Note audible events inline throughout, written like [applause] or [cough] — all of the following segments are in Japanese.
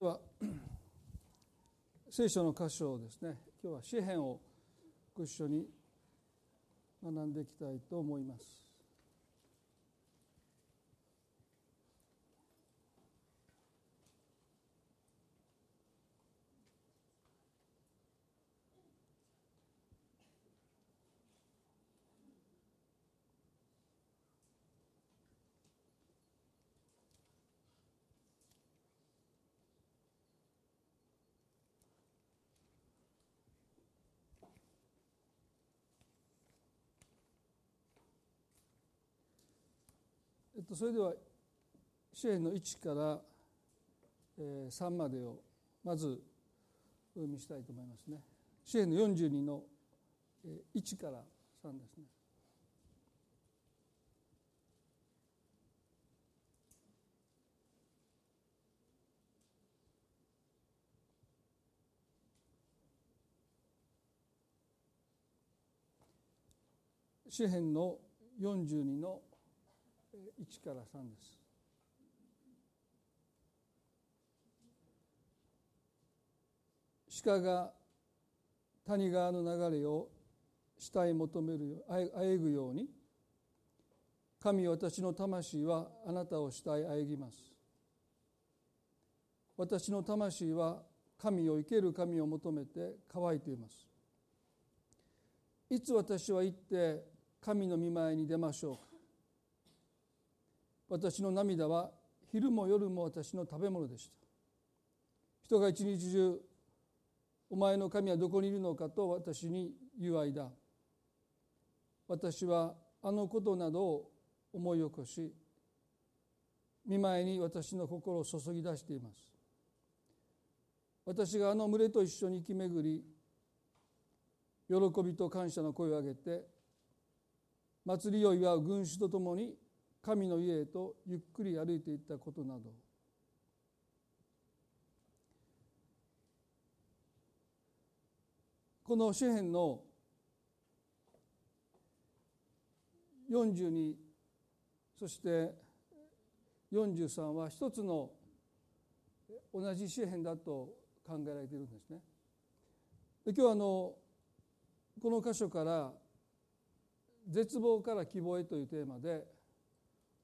は聖書の箇所をですね今日は詩篇をご一緒に学んでいきたいと思います。と、それでは支援の1から3までをまずお読みしたいと思いますね。支援の42の1から3ですね。詩編の42の1から3です。鹿が谷川の流れを下へ求めるあえぐように神私の魂はあなたを下へあえぎます。私の魂は神を生ける神を求めて乾いています。いつ私は行って神の御前に出ましょうか。私の涙は昼も夜も私の食べ物でした。人が一日中お前の神はどこにいるのかと私に言う間私はあのことなどを思い起こし見舞いに私の心を注ぎ出しています。私があの群れと一緒に生き巡り喜びと感謝の声を上げて祭りを祝う群衆とともに神の家へとゆっくり歩いていったことなどこの詩篇の42そして43は一つの同じ詩篇だと考えられているんですね。で今日はあのこの箇所から「絶望から希望へ」というテーマで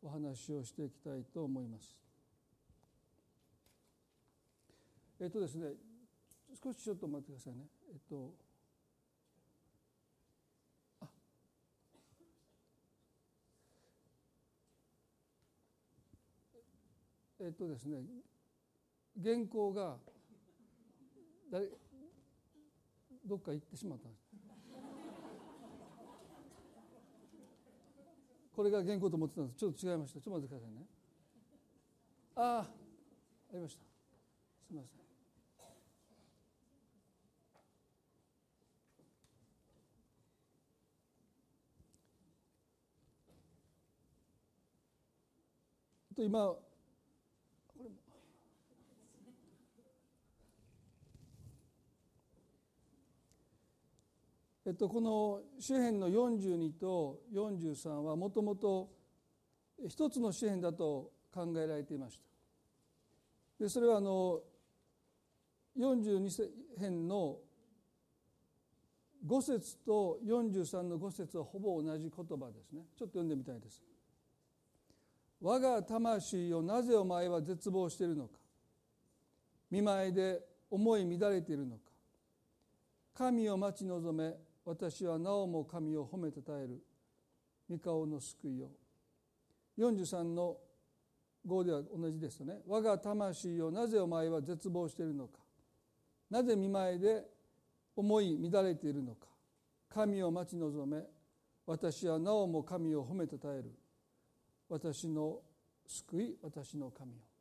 お話をしていきたいと思います。えっとですね少しちょっと待ってくださいね。えっとえっとですね原稿が誰どっか行ってしまったんですこれが原稿と思ってたんです。ちょっと違いました。ちょっと待ってくださいね。ああありました。すみません。と今これもえっと、この詩篇の42と43はもともと一つの詩篇だと考えられていました。でそれはあの42編の5節と43の5節はほぼ同じ言葉ですねちょっと読んでみたいです。我が魂をなぜお前は絶望しているのか見舞いで思い乱れているのか神を待ち望め私はなおも神を褒めたたえる。御顔の救いを。43の5では同じですよね。我が魂をなぜお前は絶望しているのか。なぜ見舞いで思い乱れているのか。神を待ち望め。私はなおも神を褒めたたえる。私の救い私の神を。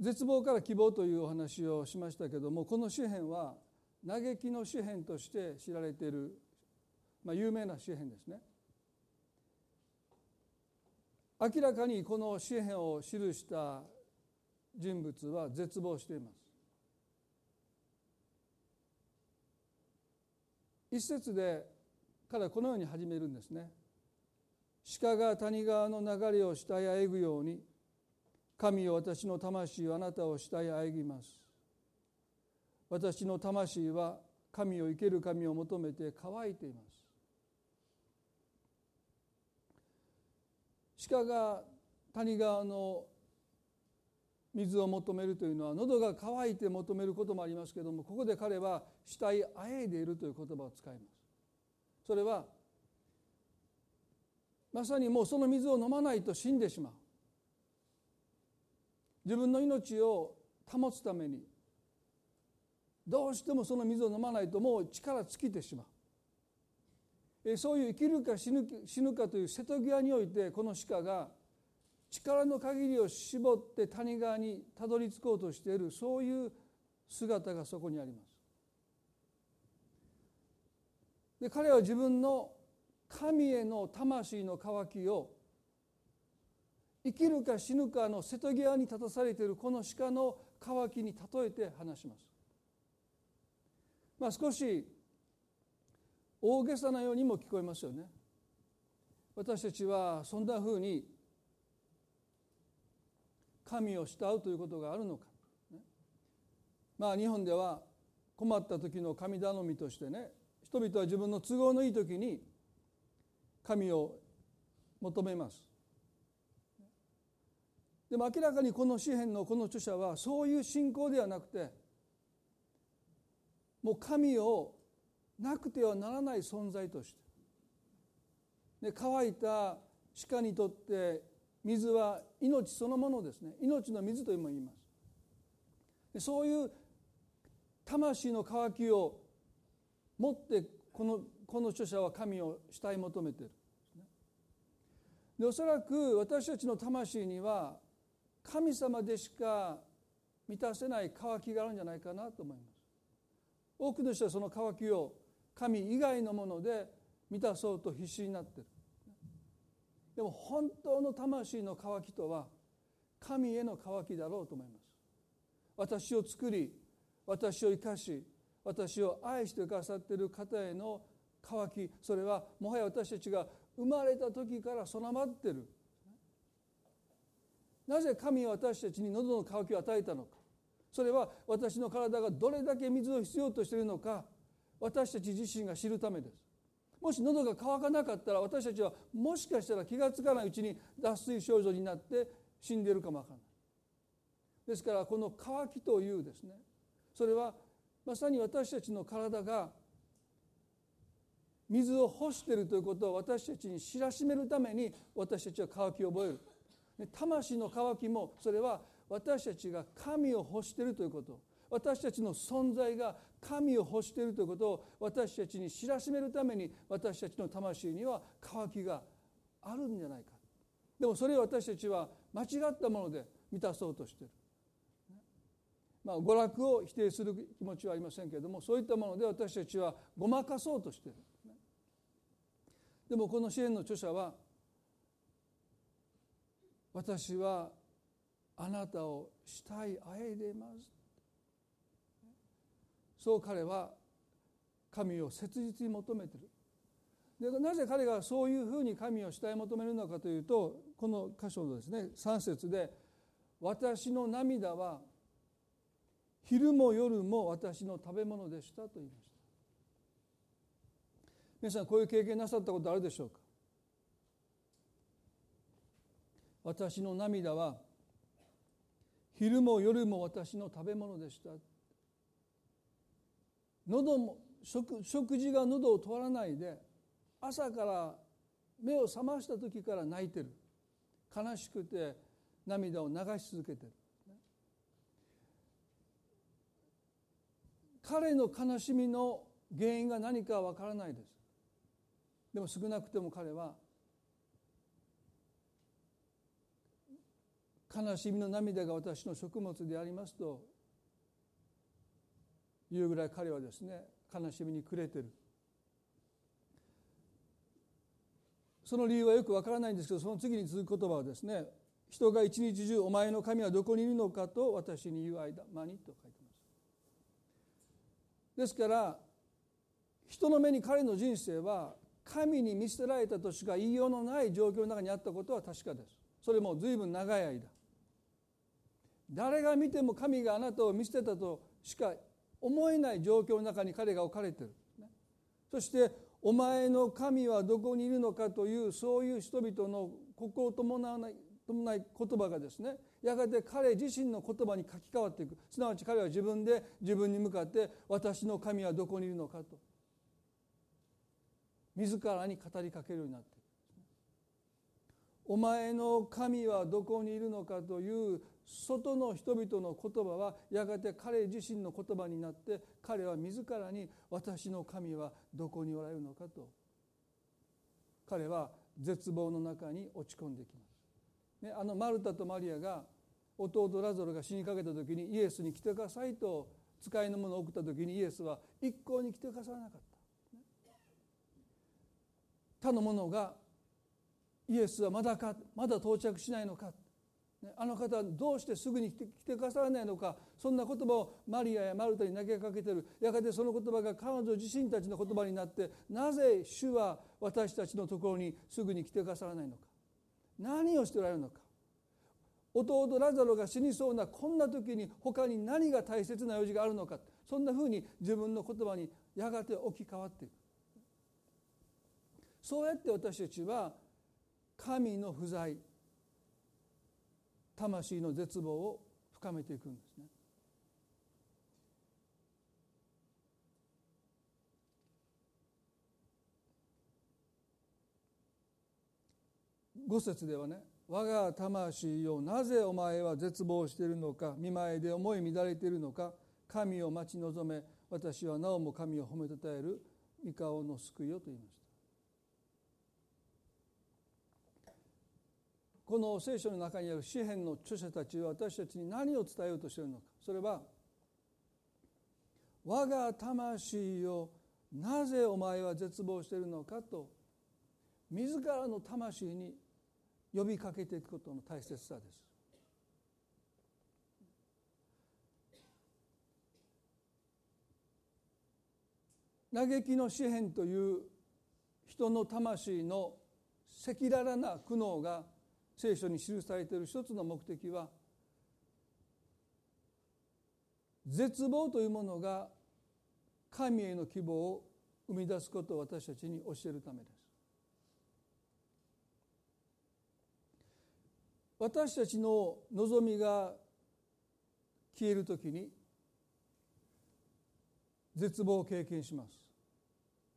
絶望から希望というお話をしましたけどもこの詩篇は嘆きの詩篇として知られている、まあ、有名な詩篇ですね。明らかにこの詩篇を記した人物は絶望しています。一節でからこのように始めるんですね。鹿が谷川の流れを下へえぐように神よ私の魂はあなたを下へあぎます。私の魂は神を生ける神を求めて乾いています。鹿が谷川の水を求めるというのは喉が渇いて求めることもありますけれどもここで彼は死体あえいでいるという言葉を使います。それはまさにもうその水を飲まないと死んでしまう。自分の命を保つためにどうしてもその水を飲まないともう力尽きてしまうそういう生きるか死ぬ死ぬかという瀬戸際においてこの鹿が力の限りを絞って谷川にたどり着こうとしているそういう姿がそこにあります。で彼は自分の神への魂の渇きを生きるか死ぬかの瀬戸際に立たされているこの鹿の渇きに例えて話します。まあ、少し大げさなようにも聞こえますよね。私たちはそんなふうに神を慕うということがあるのか、まあ日本では困った時の神頼みとしてね人々は自分の都合のいい時に神を求めますでも明らかにこの詩篇のこの著者はそういう信仰ではなくてもう神をなくてはならない存在としてで乾いた鹿にとって水は命そのものですね。命の水とも言います。でそういう魂の渇きを持ってこのこの著者は神を慕い求めてるでおそらく私たちの魂には神様でしか満たせない渇きがあるんじゃないかなと思います。多くの人はその渇きを神以外のもので満たそうと必死になってる。でも本当の魂の渇きとは神への渇きだろうと思います。私を作り私を生かし私を愛してくださっている方への渇きそれはもはや私たちが生まれた時から備わってる。なぜ神は私たちに喉の渇きを与えたのか。それは私の体がどれだけ水を必要としているのか。私たち自身が知るためです。もし喉が渇かなかったら私たちはもしかしたら気が付かないうちに脱水症状になって死んでいるかもわからない。ですからこの渇きというですね。それはまさに私たちの体が水を欲しているということを私たちに知らしめるために私たちは渇きを覚える。魂の渇きもそれは私たちが神を欲しているということ私たちの存在が神を欲しているということを私たちに知らしめるために私たちの魂には渇きがあるんじゃないかでもそれを私たちは間違ったもので満たそうとしている。まあ、娯楽を否定する気持ちはありませんけれどもそういったもので私たちはごまかそうとしている。でもこの支援の著者は私はあなたをしたいあえいでいます。そう彼は神を切実に求めてる。でなぜ彼がそういうふうに神を慕い求めるのかというとこの箇所のですね3節で「私の涙は昼も夜も私の食べ物でした」と言いました。皆さんこういう経験なさったことあるでしょうか？私の涙は昼も夜も私の食べ物でした。喉も食食事が喉を通らないで朝から目を覚ました時から泣いてる。悲しくて涙を流し続けてる。彼の悲しみの原因が何かわからないです。でも少なくても彼は悲しみの涙が私の食物でありますというぐらい彼はですね悲しみに暮れてる。その理由はよくわからないんですけどその次に続く言葉はですね人が一日中お前の神はどこにいるのかと私に言う間間にと書いてます。ですから人の目に彼の人生は神に見捨てられたとしか言いようのない状況の中にあったことは確かです。それも随分長い間。誰が見ても神があなたを見捨てたとしか思えない状況の中に彼が置かれているそしてお前の神はどこにいるのかというそういう人々の心を伴わない伴い言葉がですねやがて彼自身の言葉に書き換わっていく。すなわち彼は自分で自分に向かって私の神はどこにいるのかと。自らに語りかけるようになっていく。お前の神はどこにいるのかという外の人々の言葉はやがて彼自身の言葉になって彼は自らに私の神はどこにおられるのかと彼は絶望の中に落ち込んできます。ね、あのマルタとマリアが弟ラゾロが死にかけた時にイエスに来てくださいと使いのものを送った時にイエスは一向に来てくださらなかった。他の者がイエスはまだかまだ到着しないのかあの方はどうしてすぐに来て来てくださらないのかそんな言葉をマリアやマルタに投げかけてる。やがてその言葉が彼女自身たちの言葉になってなぜ主は私たちのところにすぐに来てくださらないのか。何をしておられるのか。弟ラザロが死にそうなこんな時に他に何が大切な用事があるのか。そんなふうに自分の言葉にやがて置き換わっていくそうやって私たちは神の不在魂の絶望を深めていくんですね。五節ではね「我が魂よなぜお前は絶望しているのか見舞いで思い乱れているのか神を待ち望め私はなおも神を褒めたたえる三河の救いよ」と言いました。この聖書の中にある詩篇の著者たちは私たちに何を伝えようとしているのかそれは「我が魂よなぜお前は絶望しているのか」と自らの魂に呼びかけていくことの大切さです。嘆きの詩篇という人の魂の赤裸々な苦悩が聖書に記されている一つの目的は絶望というものが神への希望を生み出すことを私たちに教えるためです。私たちの望みが消えるときに絶望を経験します。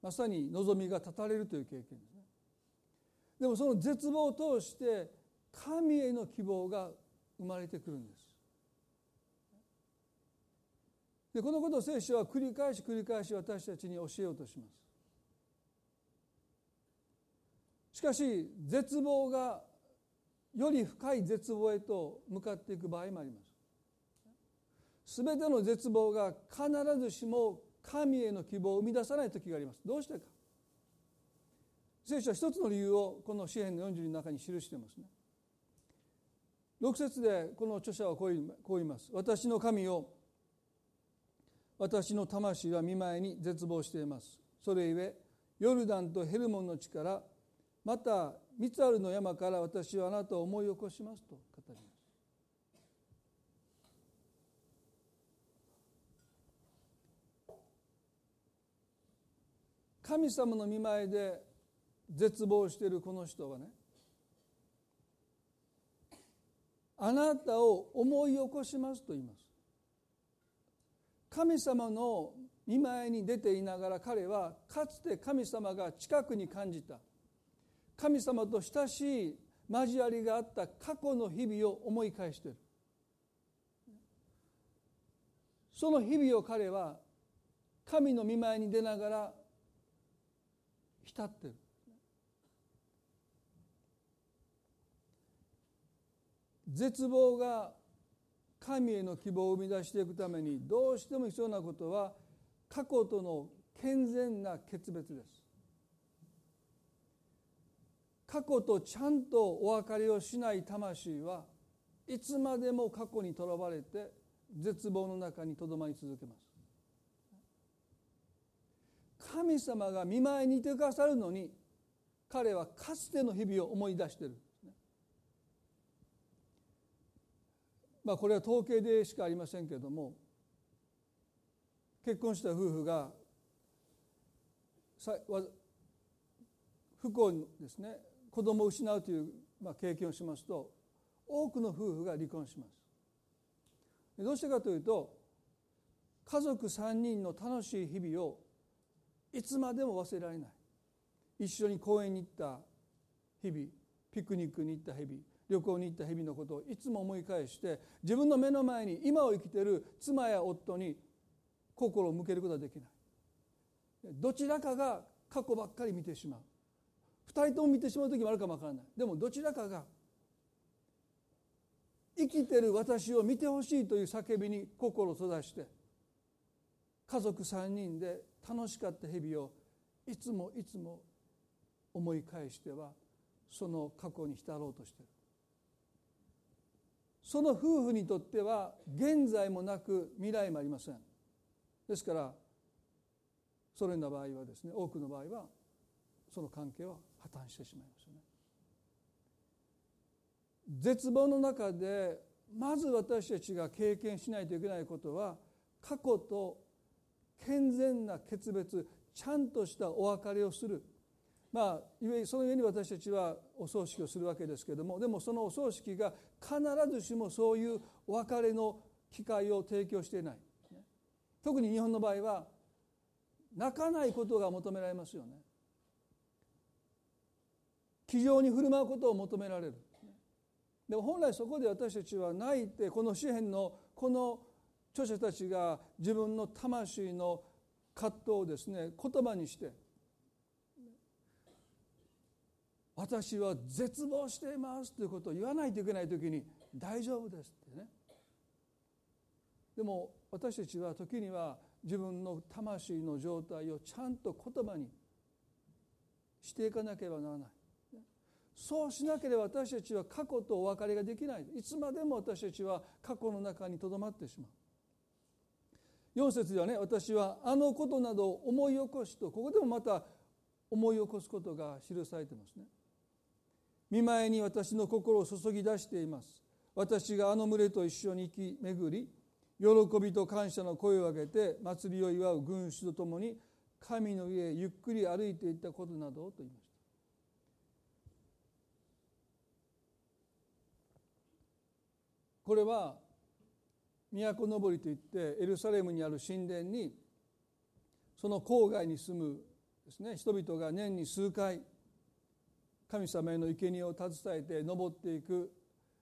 まさに望みが断たれるという経験ですね。でもその絶望を通して神への希望が生まれてくるんです。でこのことを聖書は繰り返し繰り返し私たちに教えようとします。しかし絶望がより深い絶望へと向かっていく場合もあります。すべての絶望が必ずしも神への希望を生み出さない時があります。どうしてか聖書は一つの理由をこの詩篇の40の中に記していますね。6節でこの著者はこう言います。私の神を私の魂は見舞いに絶望しています。それゆえヨルダンとヘルモンの地からまたミツアルの山から私はあなたを思い起こしますと語ります。神様の見舞いで絶望しているこの人はねあなたを思い起こしますと言います。神様の見舞いに出ていながら彼はかつて神様が近くに感じた。神様と親しい交わりがあった過去の日々を思い返している。その日々を彼は神の見舞いに出ながら浸ってる。絶望が神への希望を生み出していくためにどうしても必要なことは過去との健全な決別です。過去とちゃんとお別れをしない魂はいつまでも過去にとらわれて絶望の中にとどまり続けます。神様が見舞いにいてくださるのに彼はかつての日々を思い出してるんですね。まあこれは統計でしかありませんけれども結婚した夫婦が不幸ですね子供を失うという、まあ、経験をしますと多くの夫婦が離婚します。どうしてかというと家族3人の楽しい日々をいつまでも忘れられない一緒に公園に行った日々ピクニックに行った日々旅行に行った日々のことをいつも思い返して自分の目の前に今を生きている妻や夫に心を向けることはできない。どちらかが過去ばっかり見てしまう。2人とも見てしまう時もあるかもわからない。でもどちらかが生きてる私を見てほしいという叫びに心を閉ざして家族3人で楽しかった日々をいつもいつも思い返してはその過去に浸ろうとしている。その夫婦にとっては現在もなく未来もありません。ですからそのような場合はですね多くの場合はその関係は破綻してしまいますよね。絶望の中でまず私たちが経験しないといけないことは過去と健全な決別ちゃんとしたお別れをする。まあその上に私たちはお葬式をするわけですけれどもでもそのお葬式が必ずしもそういうお別れの機会を提供していない。特に日本の場合は泣かないことが求められますよね。気丈に振る舞うことを求められる。でも本来そこで私たちは泣いてこの詩篇のこの著者たちが自分の魂の葛藤をですね言葉にして私は絶望していますということを言わないといけない時に大丈夫ですってね。でも私たちは時には自分の魂の状態をちゃんと言葉にしていかなければならない。そうしなければ私たちは過去とお別れができない。いつまでも私たちは過去の中にとどまってしまう。4節ではね私はあのことなどを思い起こしとここでもまた思い起こすことが記されてますね。見舞いに私の心を注ぎ出しています。私があの群れと一緒に行き巡り喜びと感謝の声を上げて祭りを祝う群衆とともに神の家へゆっくり歩いていったことなどをと言いました。これは都のぼりといってエルサレムにある神殿にその郊外に住むですね人々が年に数回神様への生贄を携えて登っていく、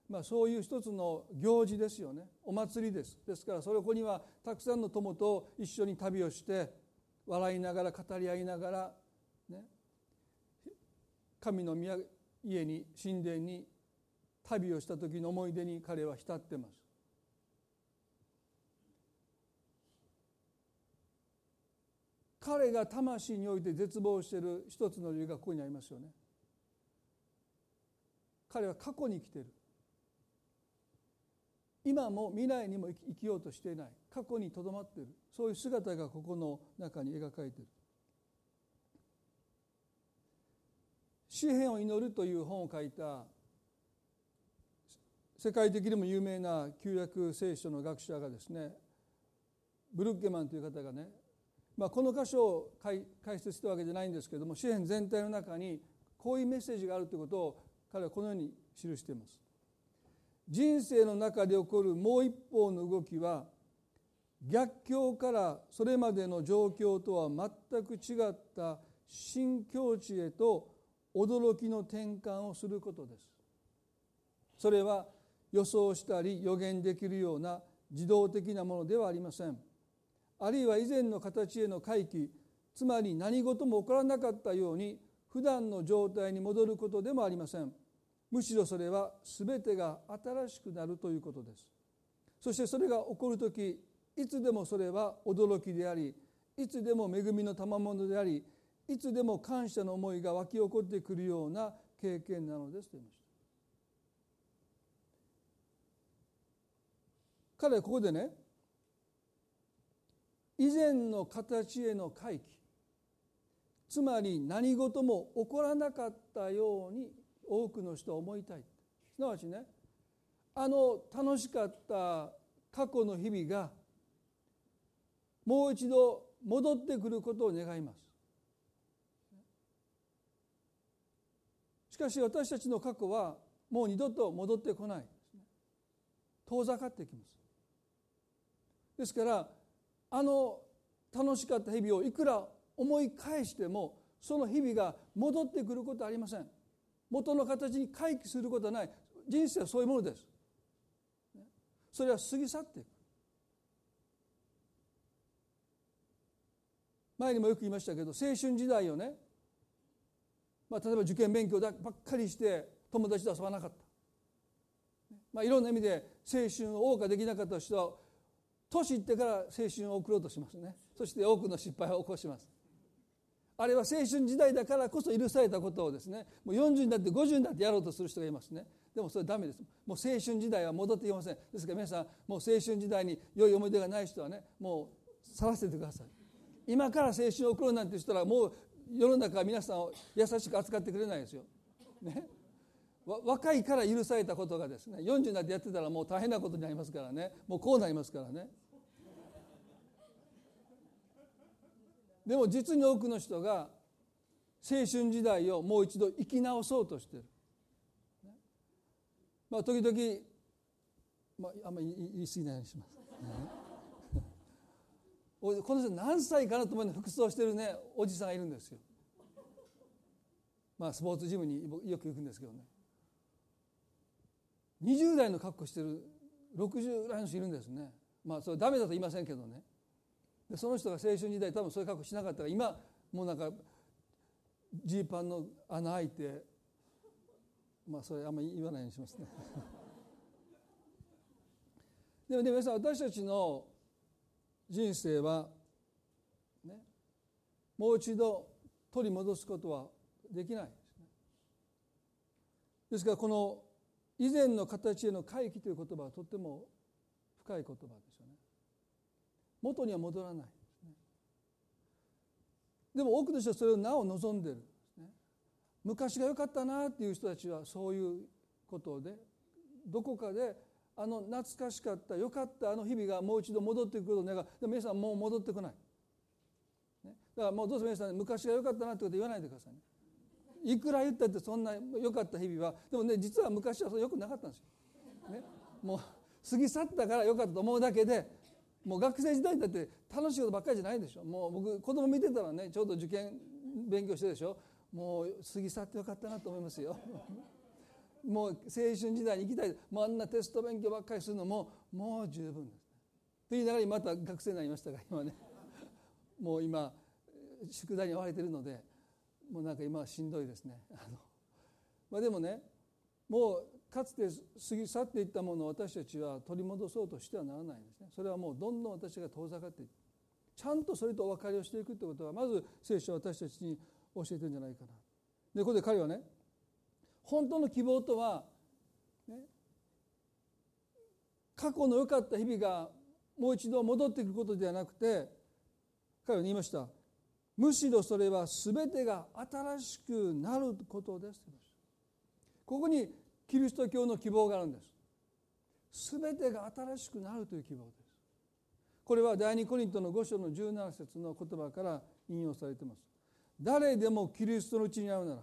まあ、そういう一つの行事ですよね。お祭りです。ですからそれこにはたくさんの友と一緒に旅をして笑いながら語り合いながら、ね、神の家に神殿に旅をした時の思い出に彼は浸ってます。彼が魂において絶望している一つの理由がここにありますよね。彼は過去に生きている。今も未来にも生きようとしていない。過去にとどまっている。そういう姿がここの中に描かれている。詩篇を祈るという本を書いた世界的にも有名な旧約聖書の学者がですねブルッゲマンという方がね、まあ、この箇所を解説したわけじゃないんですけども詩篇全体の中にこういうメッセージがあるということを彼はこのように記しています。人生の中で起こるもう一方の動きは逆境からそれまでの状況とは全く違った新境地へと驚きの転換をすることです。それは予想したり予言できるような自動的なものではありませんあるいは以前の形への回帰つまり何事も起こらなかったように普段の状態に戻ることでもありませんむしろそれは全てが新しくなるということです。そしてそれが起こる時いつでもそれは驚きでありいつでも恵みの賜物でありいつでも感謝の思いが湧き起こってくるような経験なのですと言いました。彼はここでね以前の形への回帰つまり何事も起こらなかったように多くの人は思いたい。すなわちねあの楽しかった過去の日々がもう一度戻ってくることを願います。しかし私たちの過去はもう二度と戻ってこない。遠ざかってきます。ですからあの楽しかった日々をいくら思い返してもその日々が戻ってくることはありません。元の形に回帰することはない。人生はそういうものです。それは過ぎ去っていく。前にもよく言いましたけど青春時代をね、まあ、例えば受験勉強ばっかりして友達と遊ばなかった、まあ、いろんな意味で青春を謳歌できなかった人は年いってから青春を送ろうとしますね。そして多くの失敗を起こします。あれは青春時代だからこそ許されたことをですねもう40になって50になってやろうとする人がいますね。でもそれはダメです。もう青春時代は戻ってきません。ですから皆さんもう青春時代に良い思い出がない人はねもう去らせてください。今から青春を送ろうなんてしたらもう世の中は皆さんを優しく扱ってくれないですよ、ね、若いから許されたことがですね40になってやってたらもう大変なことになりますからね。もうこうなりますからね。でも実に多くの人が青春時代をもう一度生き直そうとしてる、まあ、時々、まあ、あんまり言い過ぎないようにします、[laughs] この人何歳かなと思うの服装してるねおじさんがいるんですよ。まあスポーツジムによく行くんですけどね。20代の格好してる60代の人いるんですね。まあそれダメだと言いませんけどね。でその人が青春時代多分そういう格好しなかったから今もうなんかジーパンの穴開いてまあそれあんまり言わないようにしますね。[laughs] でもね皆さん私たちの人生はねもう一度取り戻すことはできないですね。ですからこの以前の形への回帰という言葉はとっても深い言葉です。元には戻らない。でも多くの人はそれをなお望んでる。昔が良かったなっていう人たちはそういうことでどこかであの懐かしかった良かったあの日々がもう一度戻ってくることを願うでも皆さんもう戻ってこない、ね、だからもうどうぞ皆さん昔が良かったなってこと言わないでくださいね。いくら言ったってそんな良かった日々はでもね実は昔はそれ良くなかったんですよ。ね、もう過ぎ去ったから良かったと思うだけでもう学生時代だって楽しいことばっかりじゃないでしょもう僕子供見てたらねちょうど受験勉強してるでしょもう過ぎ去ってよかったなと思いますよ。[laughs] もう青春時代に行きたいもうあんなテスト勉強ばっかりするのももう十分です。と言いながらまた学生になりましたが今ね [laughs] もう今宿題に追われてるのでもうなんか今はしんどいですね。あのまあ、でもねもうかつて過ぎ去っていったものを私たちは取り戻そうとしてはならないんですね。それはもうどんどん私が遠ざかっていくちゃんとそれとお別れをしていくということはまず聖書は私たちに教えてるんじゃないかな。でここで彼はね本当の希望とは、ね、過去の良かった日々がもう一度戻ってくることではなくて彼は言いましたむしろそれは全てが新しくなることですここにキリスト教の希望があるんです。全てが新しくなるという希望です。これは第二コリントの5章の17節の言葉から引用されています。誰でもキリストのうちに会うなら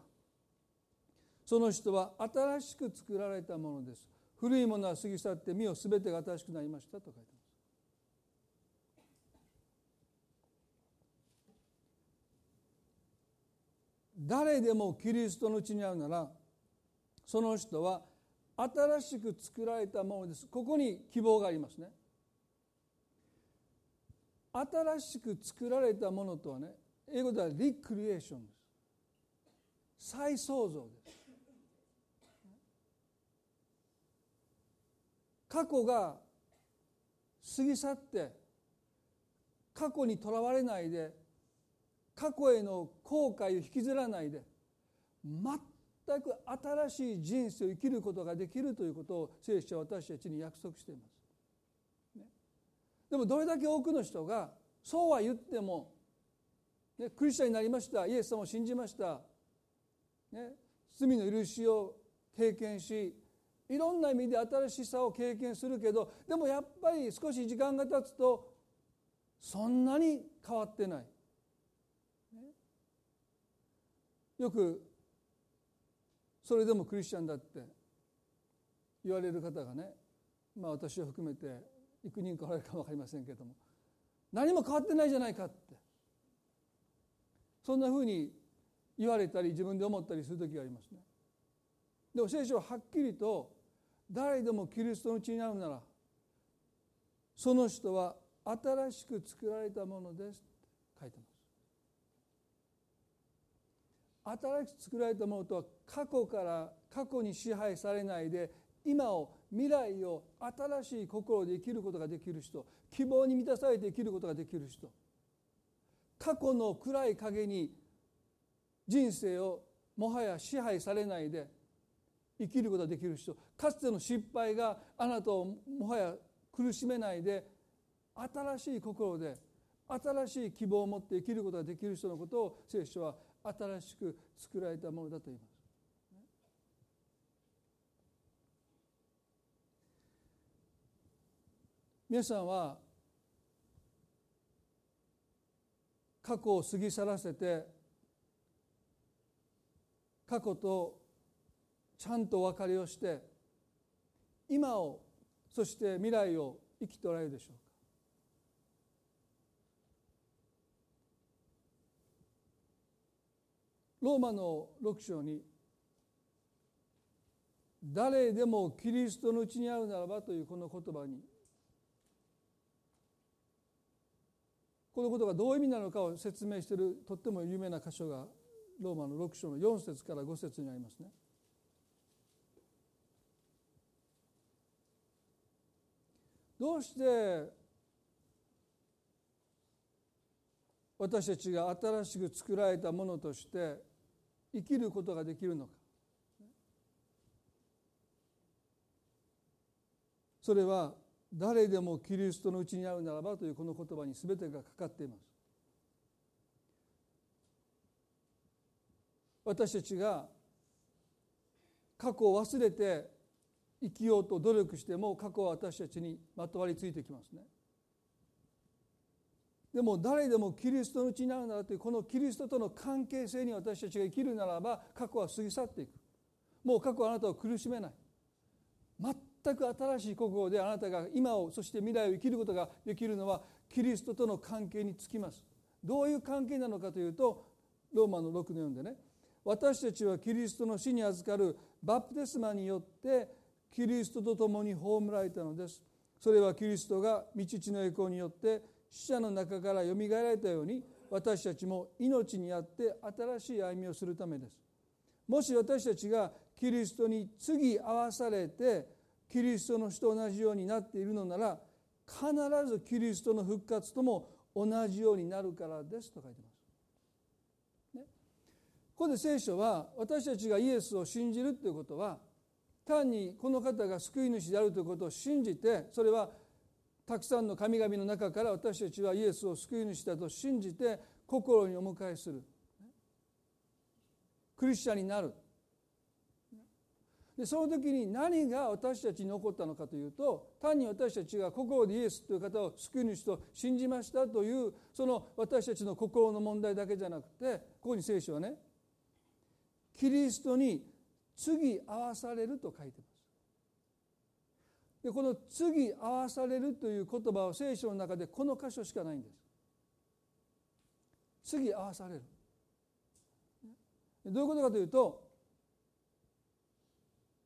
その人は新しく作られたものです。古いものは過ぎ去って身を全てが新しくなりましたと書いてます。誰でもキリストのうちに会うならその人は新しく作られたものです。ここに希望がありますね。新しく作られたものとはね英語ではリクリエーションです。再創造です。過去が過ぎ去って過去にとらわれないで過去への後悔を引きずらないで全全く新しい人生を生きることができるということを聖書は私たちに約束しています。ね、でもどれだけ多くの人がそうは言ってもね、クリスチャンになりましたイエス様を信じました、ね、罪の許しを経験しいろんな意味で新しさを経験するけどでもやっぱり少し時間が経つとそんなに変わってない。よくそれでもクリスチャンだって言われる方がねまあ私を含めて幾人かおられるか分かりませんけれども何も変わってないじゃないかってそんなふうに言われたり自分で思ったりする時がありますね。でも聖書ははっきりと誰でもキリストのうちになるならその人は新しく作られたものですって書いてます新しく作られたものとは過去から過去に支配されないで今を未来を新しい心で生きることができる人希望に満たされて生きることができる人。過去の暗い影に人生をもはや支配されないで生きることができる人。かつての失敗があなたをもはや苦しめないで新しい心で新しい希望を持って生きることができる人のことを聖書は新しく作られたものだと言います。皆さんは過去を過ぎ去らせて過去とちゃんとお別れをして今をそして未来を生きておられるでしょうか？ローマの6章に「誰でもキリストのうちにあるならば」というこの言葉にこのことがどういう意味なのかを説明しているとっても有名な箇所がローマの6章の4節から5節にありますね。どうして私たちが新しく作られたものとして生きることができるのか。それは誰でもキリストのうちにあるならばというこの言葉に全てがかかっています。私たちが過去を忘れて生きようと努力しても過去は私たちにまとわりついてきますね。でも誰でもキリストのうちになるならというこのキリストとの関係性に私たちが生きるならば過去は過ぎ去っていく。もう過去はあなたを苦しめない。全く新しい心であなたが今をそして未来を生きることができるのはキリストとの関係につきます。どういう関係なのかというとローマの6の4でね。私たちはキリストの死に預かるバプテスマによってキリストと共に葬られたのです。それはキリストが道地の栄光によって死者の中からよみがえられたように私たちも命にあって新しい歩みをするためですもし私たちがキリストに次合わされてキリストの死と同じようになっているのなら必ずキリストの復活とも同じようになるからですと書いてます。ね、ここで聖書は私たちがイエスを信じるということは単にこの方が救い主であるということを信じてそれはたくさんの神々の中から私たちはイエスを救い主だと信じて心にお迎えする。クリスチャンになる。でその時に何が私たちに起こったのかというと単に私たちが心でイエスという方を救い主と信じましたというその私たちの心の問題だけじゃなくてここに聖書はねキリストに次合わされると書いてます。でこの「次合わされる」という言葉は聖書の中でこの箇所しかないんです。次合わされる。どういうことかというと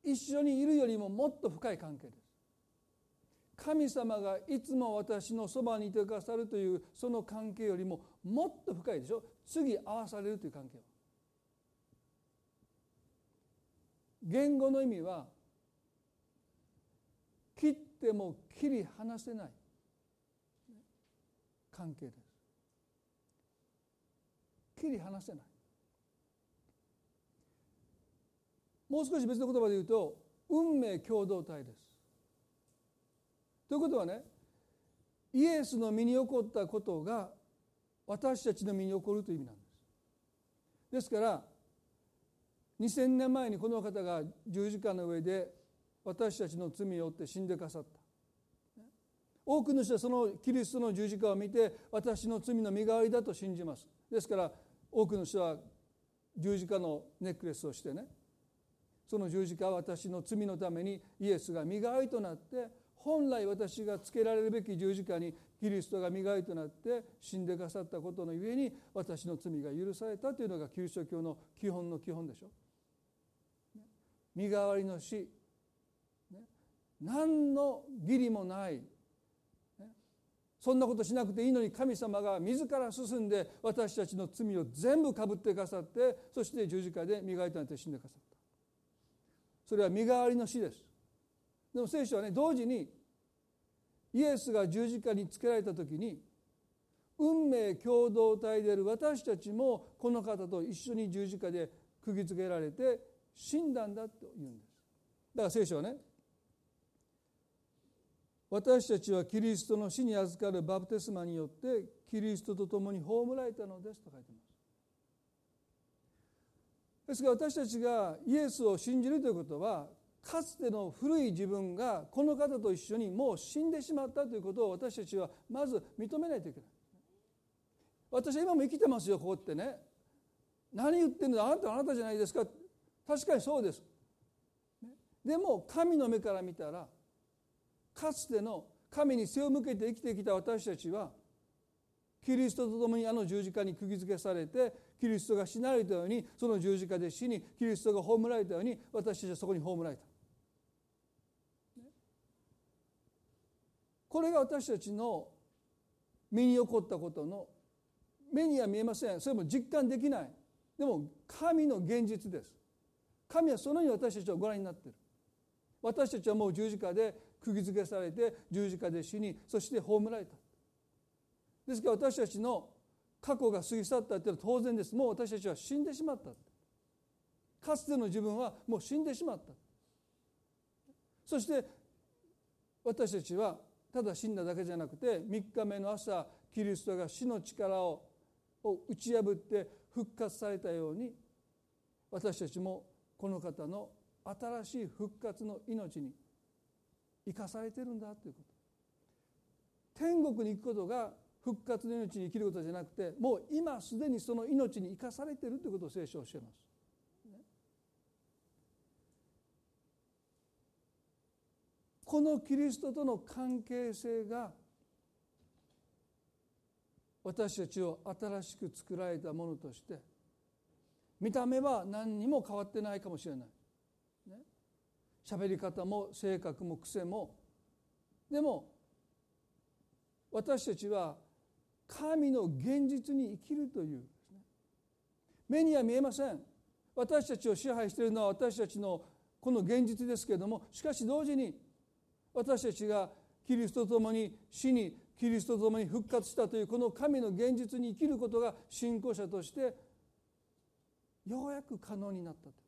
一緒にいるよりももっと深い関係です。神様がいつも私のそばにいてくださるというその関係よりももっと深いでしょ次合わされるという関係は。言語の意味は切っても切り離せない。関係です。切り離せない。もう少し別の言葉で言うと運命共同体です。ということはねイエスの身に起こったことが私たちの身に起こるという意味なんです。ですから2000年前にこの方が十字架の上で私たちの罪を負って死んでかさった多くの人はそのキリストの十字架を見て私の罪の身代わりだと信じますですから多くの人は十字架のネックレスをしてねその十字架は私の罪のためにイエスが身代わりとなって本来私がつけられるべき十字架にキリストが身代わりとなって死んでかさったことのゆえに私の罪が許されたというのがキリスト教の基本の基本でしょ。身代わりの死、何の義理もない。そんなことしなくていいのに神様が自ら進んで私たちの罪を全部かぶってかさってそして十字架で身代わりとなって死んでかさった。それは身代わりの死です。でも聖書はね同時にイエスが十字架につけられた時に運命共同体である私たちもこの方と一緒に十字架で釘付けられて死んだんだと言うんです。だから聖書はね私たちはキリストの死に預かるバプテスマによってキリストと共に葬られたのですと書いてます。ですから私たちがイエスを信じるということはかつての古い自分がこの方と一緒にもう死んでしまったということを私たちはまず認めないといけない。私は今も生きてますよここってね。何言ってんの？あなたあなたじゃないですか確かにそうです。でも神の目から見たらかつての神に背を向けて生きてきた私たちはキリストと共にあの十字架に釘付けされてキリストが死なれたようにその十字架で死にキリストが葬られたように私たちはそこに葬られた。これが私たちの身に起こったことの目には見えません。それも実感できない。でも神の現実です。神はそのように私たちをご覧になっている。私たちはもう十字架で釘付けされて十字架で死にそして葬られた。ですから私たちの過去が過ぎ去ったっていうのは当然です。もう私たちは死んでしまった。かつての自分はもう死んでしまった。そして私たちはただ死んだだけじゃなくて3日目の朝キリストが死の力を打ち破って復活されたように私たちもこの方の新しい復活の命に生かされてるんだということ天国に行くことが復活の命に生きることじゃなくてもう今すでにその命に生かされているということを聖書は教えます。このキリストとの関係性が私たちを新しく作られたものとして見た目は何にも変わってないかもしれない喋り方も性格も癖も。でも私たちは神の現実に生きるという。目には見えません。私たちを支配しているのは私たちのこの現実ですけれども。しかし同時に私たちがキリストと共に死にキリストと共に復活したというこの神の現実に生きることが信仰者としてようやく可能になったと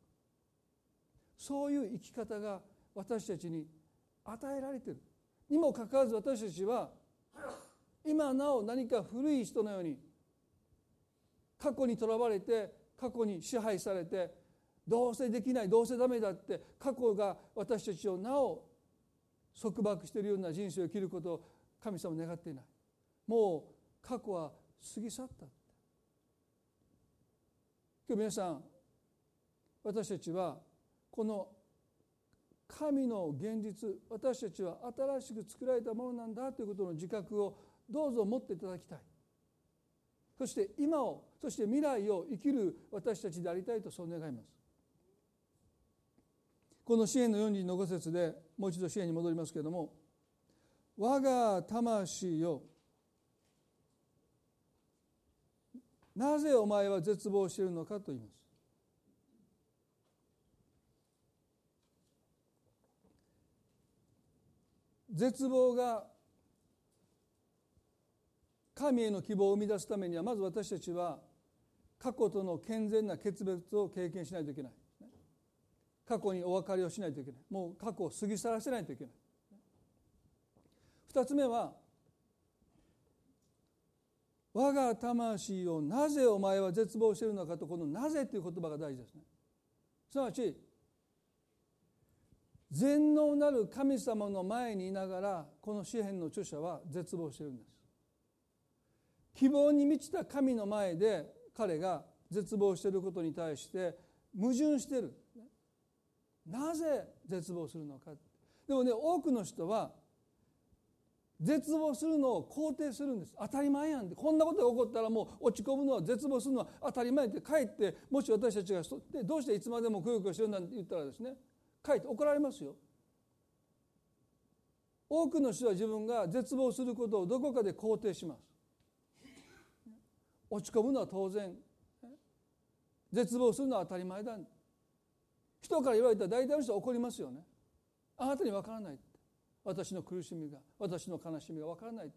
そういう生き方が私たちに与えられている。にもかかわらず私たちは今なお何か古い人のように過去にとらわれて過去に支配されてどうせできないどうせダメだって過去が私たちをなお束縛しているような人生を生きることを神様願っていない。もう過去は過ぎ去った今日皆さん私たちはこの神の現実私たちは新しく作られたものなんだということの自覚をどうぞ持っていただきたい。そして今をそして未来を生きる私たちでありたいとそう願います。この支援の4人の5節でもう一度支援に戻りますけれども「我が魂よなぜお前は絶望しているのか」と言います。絶望が神への希望を生み出すためにはまず私たちは過去との健全な決別を経験しないといけない。過去にお別れをしないといけない。もう過去を過ぎ去らせないといけない。二つ目は我が魂をなぜお前は絶望しているのかとこの「なぜ」という言葉が大事ですね。すなわち全能なる神様の前にいながらこの詩篇の著者は絶望してるんです。希望に満ちた神の前で彼が絶望していることに対して矛盾している。なぜ絶望するのかでもね多くの人は絶望するのを肯定するんです。当たり前やんって。こんなことが起こったらもう落ち込むのは絶望するのは当たり前って帰ってもし私たちがでどうしていつまでもくよくよしてるなんて言ったらですね帰って怒られますよ。多くの人は自分が絶望することをどこかで肯定します。落ち込むのは当然。絶望するのは当たり前だ。人から言われたら大体の人は怒りますよね。あなたに分からない私の苦しみが私の悲しみが分からない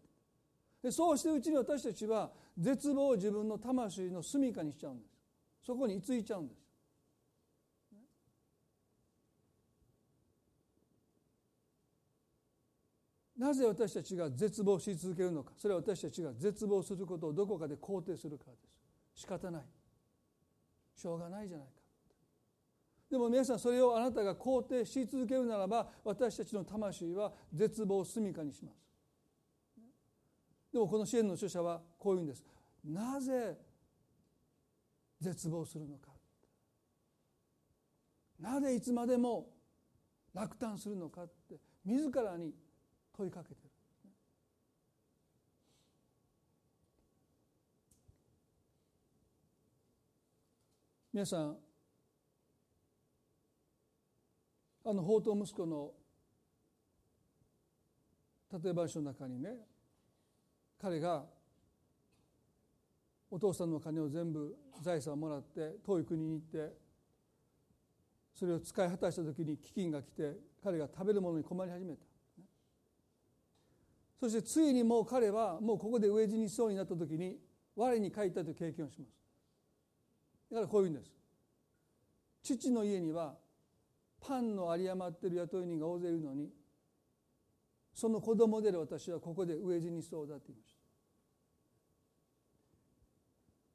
でそうしてうちに私たちは絶望を自分の魂の住みかにしちゃうんです。そこに居ついちゃうんです。なぜ私たちが絶望し続けるのか。それは私たちが絶望することをどこかで肯定するからです。仕方ない。しょうがないじゃないか。でも皆さんそれをあなたが肯定し続けるならば私たちの魂は絶望を住みかにします。でもこの支援の著者はこういうんです。なぜ絶望するのか。なぜいつまでも落胆するのかって自らに問いかけてる。皆さんあの宝刀息子の例え話の中にね彼がお父さんの金を全部財産をもらって遠い国に行ってそれを使い果たした時に飢饉が来て彼が食べるものに困り始めた。そしてついにもう彼はもうここで飢え死にしそうになった時に我に帰ったという経験をします。だからこういうんです。父の家にはパンの有り余ってる雇い人が大勢いるのにその子供である私はここで飢え死にしそうだと言いました。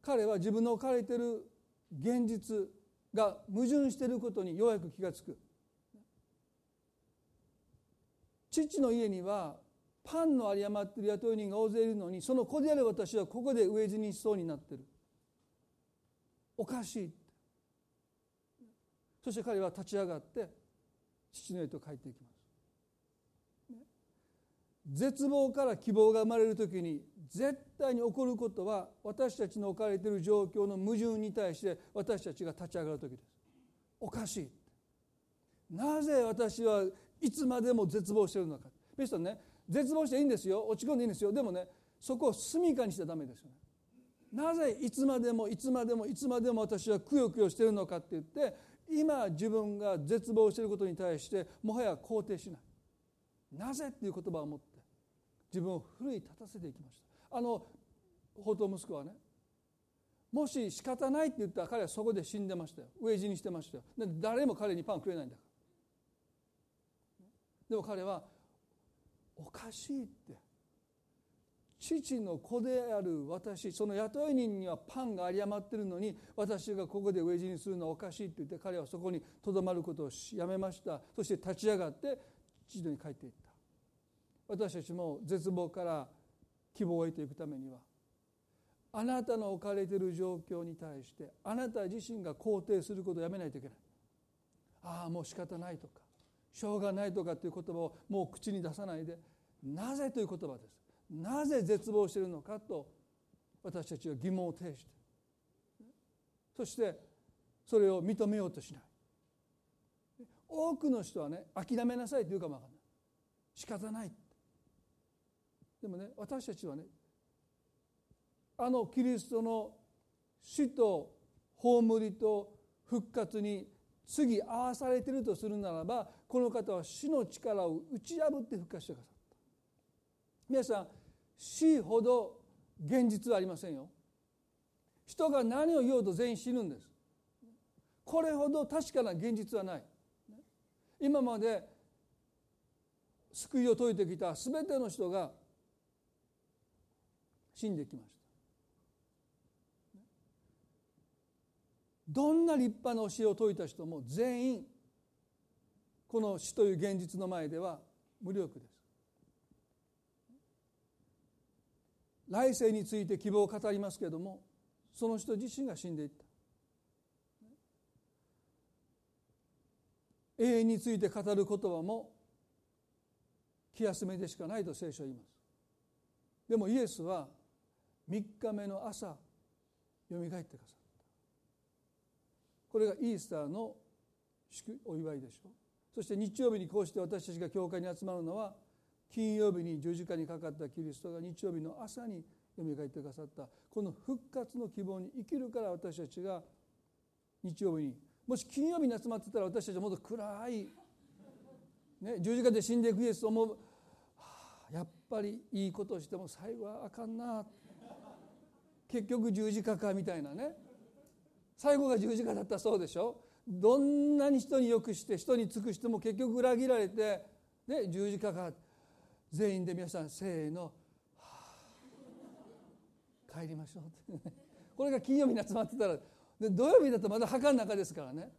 彼は自分の置かれている現実が矛盾していることにようやく気が付く。父の家にはパンの有り余っている雇い人が大勢いるのにその子である私はここで飢え死にしそうになってる。おかしいそして彼は立ち上がって父の家と帰っていきます。絶望から希望が生まれる時に絶対に起こることは私たちの置かれている状況の矛盾に対して私たちが立ち上がる時です。おかしいなぜ私はいつまでも絶望しているのか。皆さんね。絶望していいんですよ。落ち込んでいいんですよ。でもねそこを住みかにしちゃダメですよね。なぜいつまでもいつまでもいつまでも私はくよくよしてるのかって言って今自分が絶望していることに対してもはや肯定しない。なぜっていう言葉を持って自分を奮い立たせていきました。あの宝刀息子はねもし仕方ないって言ったら彼はそこで死んでましたよ。飢え死にしてましたよ。誰も彼にパンくれないんだから。でも彼はおかしいって。父の子である私その雇い人にはパンが有り余ってるのに私がここで飢え死にするのはおかしいって言って彼はそこにとどまることをやめました。そして立ち上がって父に帰っていった。私たちも絶望から希望を得ていくためにはあなたの置かれている状況に対してあなた自身が肯定することをやめないといけない。ああもう仕方ないとか。しょうがないとかっていう言葉をもう口に出さないでなぜという言葉です。なぜ絶望しているのかと私たちは疑問を呈して。そしてそれを認めようとしない。多くの人はね諦めなさいと言うかもわかんない。仕方ない。でもね私たちはねあのキリストの死と葬りと復活に次合わされているとするならばこの方は死の力を打ち破って復活してくださった。皆さん死ほど現実はありませんよ。人が何を言おうと全員死ぬんです。これほど確かな現実はない。今まで救いを説いてきた全ての人が死んできました。どんな立派な教えを説いた人も全員この死という現実の前では無力です。来世について希望を語りますけれどもその人自身が死んでいった。永遠について語る言葉も気休めでしかないと聖書は言います。でもイエスは3日目の朝よみがえってくださった。これがイースターのお祝いでしょ。うそして日曜日にこうして私たちが教会に集まるのは金曜日に十字架にかかったキリストが日曜日の朝によみがえってくださった。この復活の希望に生きるから私たちが日曜日にもし金曜日に集まってたら私たちはもっと暗い、ね、十字架で死んでいくイエスを思う、はあ、やっぱりいいことをしても最後はあかんな。結局十字架かみたいなね。最後が十字架だったそうでしょ？どんなに人によくして人に尽くしても結局裏切られて、ね、十字架か全員で皆さんせーの、帰りましょうって。[laughs] これが金曜日に集まってたらで土曜日だとまだ墓の中ですからね。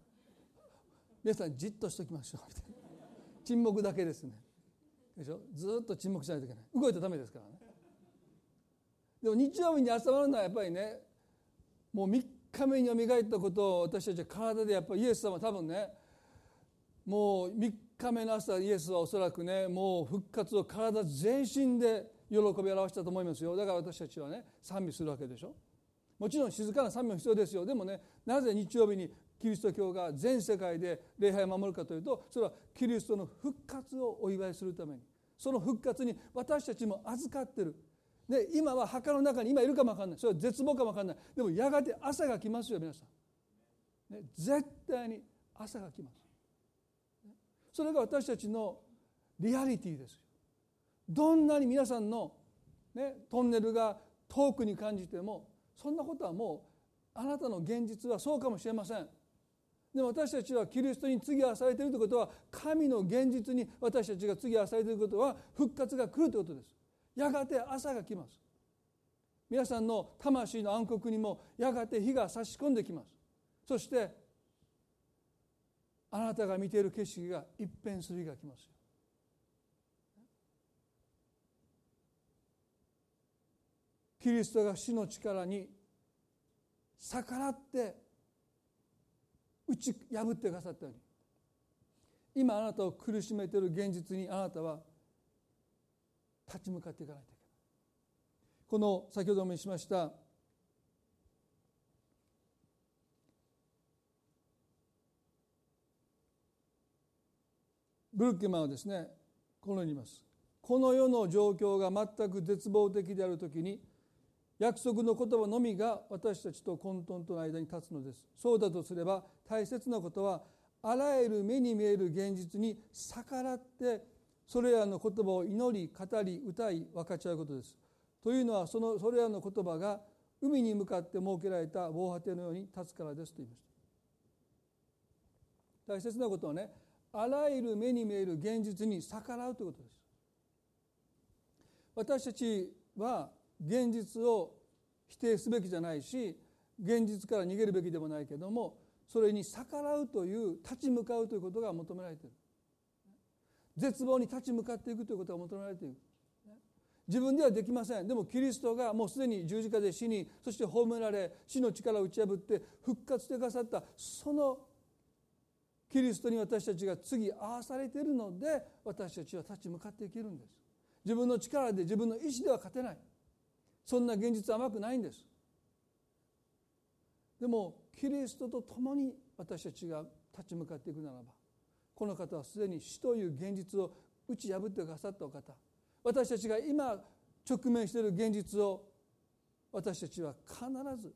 皆さんじっとしときましょうみたいな。沈黙だけですね。でしょ？ずっと沈黙しないといけない。動いたらダメですからね。でも日曜日に集まるのはやっぱりねもう3日目によみがえったことを私たちは体でやっぱりイエス様は多分ねもう3日目の朝イエスはおそらくねもう復活を体全身で喜び表したと思いますよ。だから私たちはね賛美するわけでしょ。もちろん静かな賛美も必要ですよ。でもねなぜ日曜日にキリスト教が全世界で礼拝を守るかというとそれはキリストの復活をお祝いするために。その復活に私たちも預かってる。で今は墓の中に今いるかも分かんない。それは絶望かも分かんない。でもやがて朝が来ますよ皆さん、ね、絶対に朝が来ます。それが私たちのリアリティですよ。どんなに皆さんの、ね、トンネルが遠くに感じてもそんなことはもうあなたの現実はそうかもしれません。でも私たちはキリストに次はされているということは神の現実に私たちが次はされていることは復活が来るということです。やがて朝が来ます。皆さんの魂の暗黒にもやがて日が差し込んできます。そしてあなたが見ている景色が一変する日が来ますよ。キリストが死の力に逆らって打ち破ってくださったように。今あなたを苦しめている現実にあなたは立ち向かっていかないといけない。この先ほどもしましたブルッケマンはですねこのように言います。この世の状況が全く絶望的であるときに約束の言葉のみが私たちと混沌との間に立つのです。そうだとすれば大切なことはあらゆる目に見える現実に逆らってそれらの言葉を祈り語り歌い分かち合うことです。というのはそのそれらの言葉が海に向かって設けられた防波堤のように立つからですと言いました。大切なことはねあらゆる目に見える現実に逆らうということです。私たちは現実を否定すべきじゃないし現実から逃げるべきでもないけどもそれに逆らうという立ち向かうということが求められている。絶望に立ち向かっていくということが求められている。自分ではできません。でもキリストがもうすでに十字架で死にそして葬められ死の力を打ち破って復活してくださったそのキリストに私たちが次合わされているので私たちは立ち向かっていけるんです。自分の力で自分の意志では勝てない。そんな現実は甘くないんですでもキリストと共に私たちが立ち向かっていくならばこの方はすでに死という現実を打ち破ってくださったお方。私たちが今直面している現実を私たちは必ず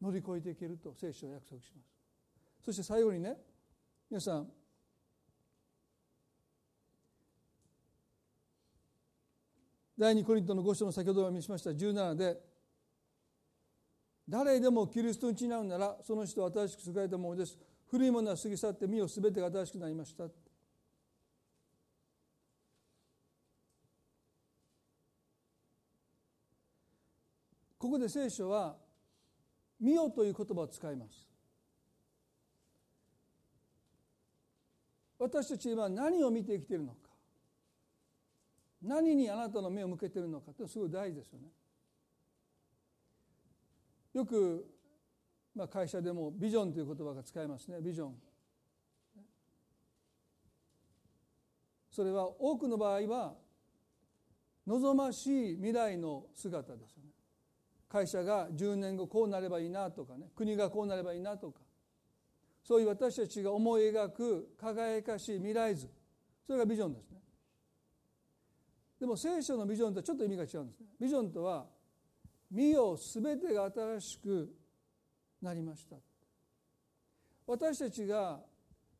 乗り越えていけると聖書は約束します。そして最後にね皆さん第二コリントの5章の先ほどお見せしました17で誰でもキリストにちなうならその人は新しく救われたものです。古いものは過ぎ去って身を全てが新しくなりましたここで聖書は「見よ」という言葉を使います。私たちは何を見て生きているのか何にあなたの目を向けているのかってすごい大事ですよね。よくまあ、会社でもビジョンという言葉が使いますねビジョン。それは多くの場合は望ましい未来の姿ですよね。会社が10年後こうなればいいなとかね国がこうなればいいなとかそういう私たちが思い描く輝かしい未来図それがビジョンですね。でも聖書のビジョンとはちょっと意味が違うんですね。ビジョンとは身を全てが新しくなりました。私たちが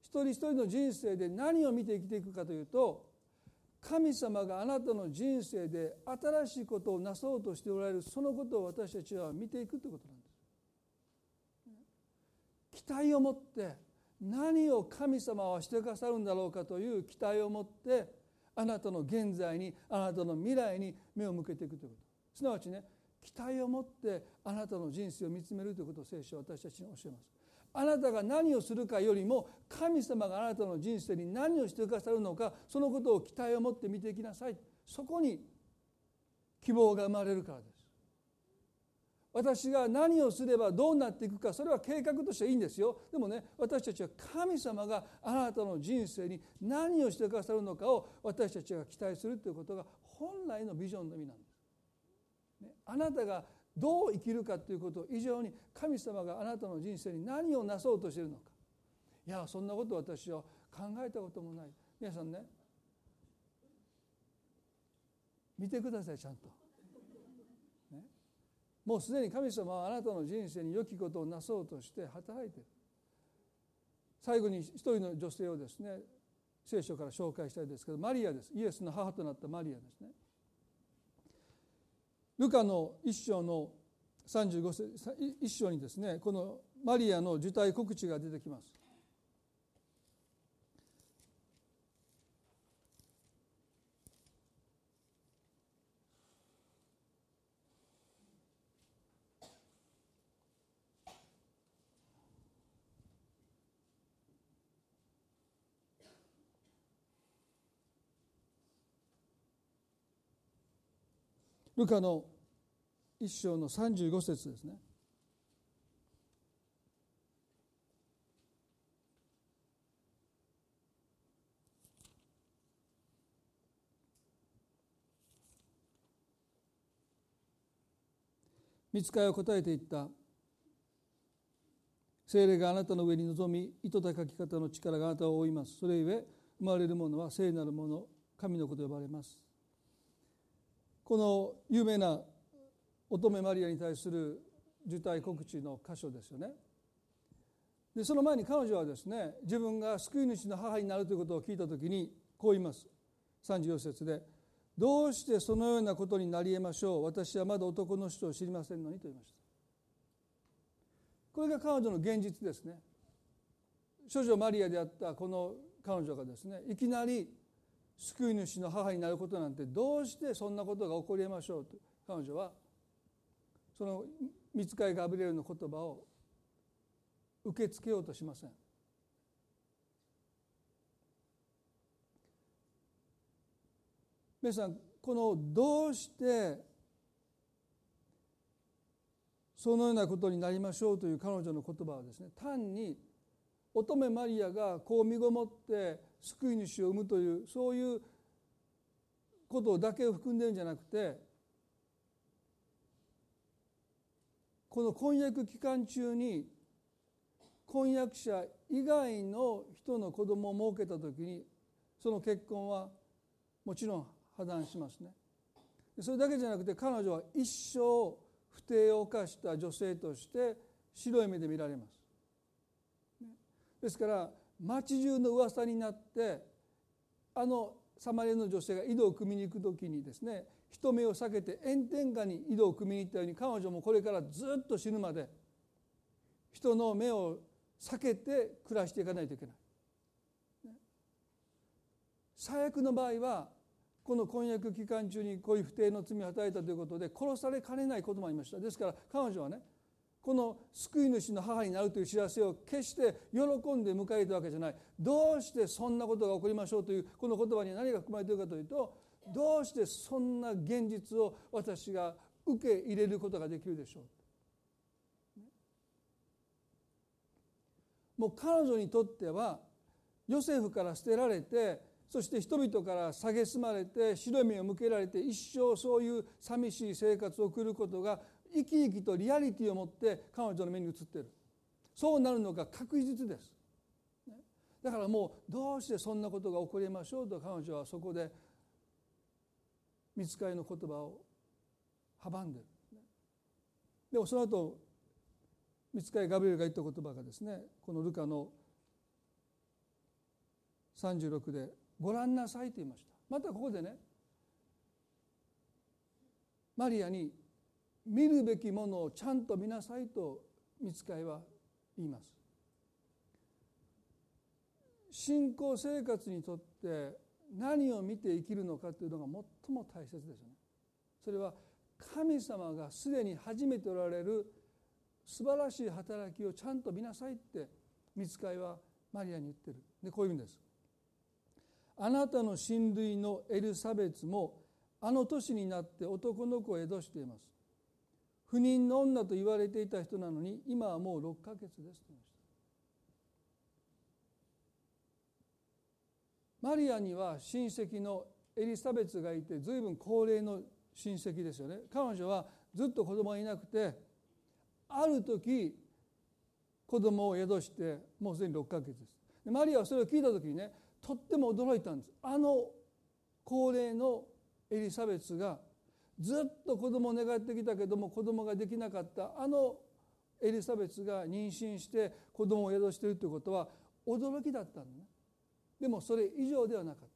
一人一人の人生で何を見て生きていくかというと神様があなたの人生で新しいことをなそうとしておられるそのことを私たちは見ていくということなんです。期待を持って何を神様はしてくださるんだろうかという期待を持ってあなたの現在にあなたの未来に目を向けていくということ。すなわちね期待を持ってあなたの人生を見つめるということを聖書は私たちに教えます。あなたが何をするかよりも神様があなたの人生に何をしてくださるのかそのことを期待を持って見ていきなさい。そこに希望が生まれるからです。私が何をすればどうなっていくかそれは計画としていいんですよ。でもね私たちは神様があなたの人生に何をしてくださるのかを私たちが期待するということが本来のビジョンの意味なんです。あなたがどう生きるかということ以上に神様があなたの人生に何をなそうとしているのか。いやそんなこと私は考えたこともない。皆さんね見てくださいちゃんと、ね、もうすでに神様はあなたの人生に良きことをなそうとして働いている。最後に一人の女性をですね聖書から紹介したいですけどマリアです。イエスの母となったマリアですね。ルカの一章の35節一章にですねこのマリアの受胎告知が出てきます。ルカの一章の35節ですね。見つかいを答えていった精霊があなたの上に臨み糸高き方の力があなたを覆いますそれゆえ生まれるものは聖なるもの神のこと呼ばれますこの有名な乙女マリアに対する受胎告知の箇所ですよね。でその前に彼女はですね自分が救い主の母になるということを聞いた時にこう言います。34節で「どうしてそのようなことになりえましょう。私はまだ男の人を知りませんのに」と言いました。これが彼女の現実ですね。少女マリアであったこの彼女がですねいきなり救い主の母になることなんてどうしてそんなことが起こりえましょうと彼女はその見つかいガブリエルの言葉を受け付けようとしません。皆さんこのどうしてそのようなことになりましょうという彼女の言葉はですね単に乙女マリアがこう身ごもって救い主を生むというそういうことだけを含んでるんじゃなくてこの婚約期間中に婚約者以外の人の子供を設けた時にその結婚はもちろん破談しますね。それだけじゃなくて彼女は一生不貞を犯した女性として白い目で見られます。ですから町中の噂になってあのサマリアの女性が井戸を汲みに行く時にですね人目を避けて炎天下に井戸を汲みに行ったように彼女もこれからずっと死ぬまで人の目を避けて暮らしていかないといけない。最悪の場合はこの婚約期間中にこういう不貞の罪を与えたということで殺されかねないこともありましたですから彼女はねこの救い主の母になるという知らせを決して喜んで迎えたわけじゃない。どうしてそんなことが起こりましょうというこの言葉に何が含まれているかというとどうしてそんな現実を私が受け入れることができるでしょう。もう彼女にとってはヨセフから捨てられてそして人々から蔑まれて白目を向けられて一生そういう寂しい生活を送ることが生き生きとリアリティを持って彼女の目に映っている。そうなるのが確実です。だからもうどうしてそんなことが起こりましょうと彼女はそこで見つかりの言葉を阻んでる。でもその後見つかりガブリエルが言った言葉がですねこのルカの36で「ご覧なさい」と言いました。またここでねマリアに見るべきものをちゃんと見なさいと見つかいは言います。信仰生活にとって何を見て生きるのかというのが最も大切ですよね。それは神様がすでに始めておられる素晴らしい働きをちゃんと見なさいって見つかいはマリアに言ってる。でこういうんです。あなたの親類のエルサベツもあの年になって男の子を宿しています。不妊の女と言われていた人なのに今はもう6ヶ月ですと言いました。マリアには親戚のエリザベツがいて随分高齢の親戚ですよね。彼女はずっと子供がいなくてある時子供を宿してもうすでに6ヶ月です。マリアはそれを聞いた時にねとっても驚いたんです。あの高齢のエリザベツがずっと子供を願ってきたけども子供ができなかった。あのエリザベツが妊娠して子供を宿しているということは驚きだったのね。でもそれ以上ではなかっ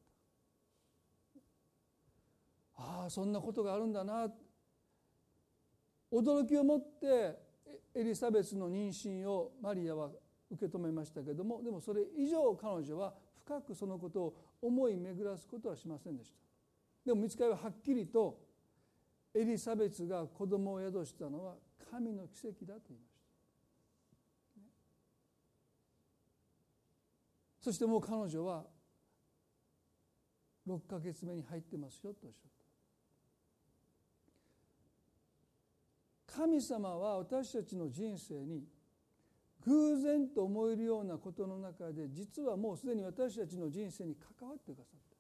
た。ああそんなことがあるんだな。驚きを持ってエリザベスの妊娠をマリアは受け止めましたけどもでもそれ以上彼女は深くそのことを思い巡らすことはしませんでした。でも見つかりははっきりとエリザベスが子供を宿したのは神の奇跡だと言いました。そしてもう彼女は6ヶ月目に入ってますよとおっしゃった。神様は私たちの人生に偶然と思えるようなことの中で実はもうすでに私たちの人生に関わってくださって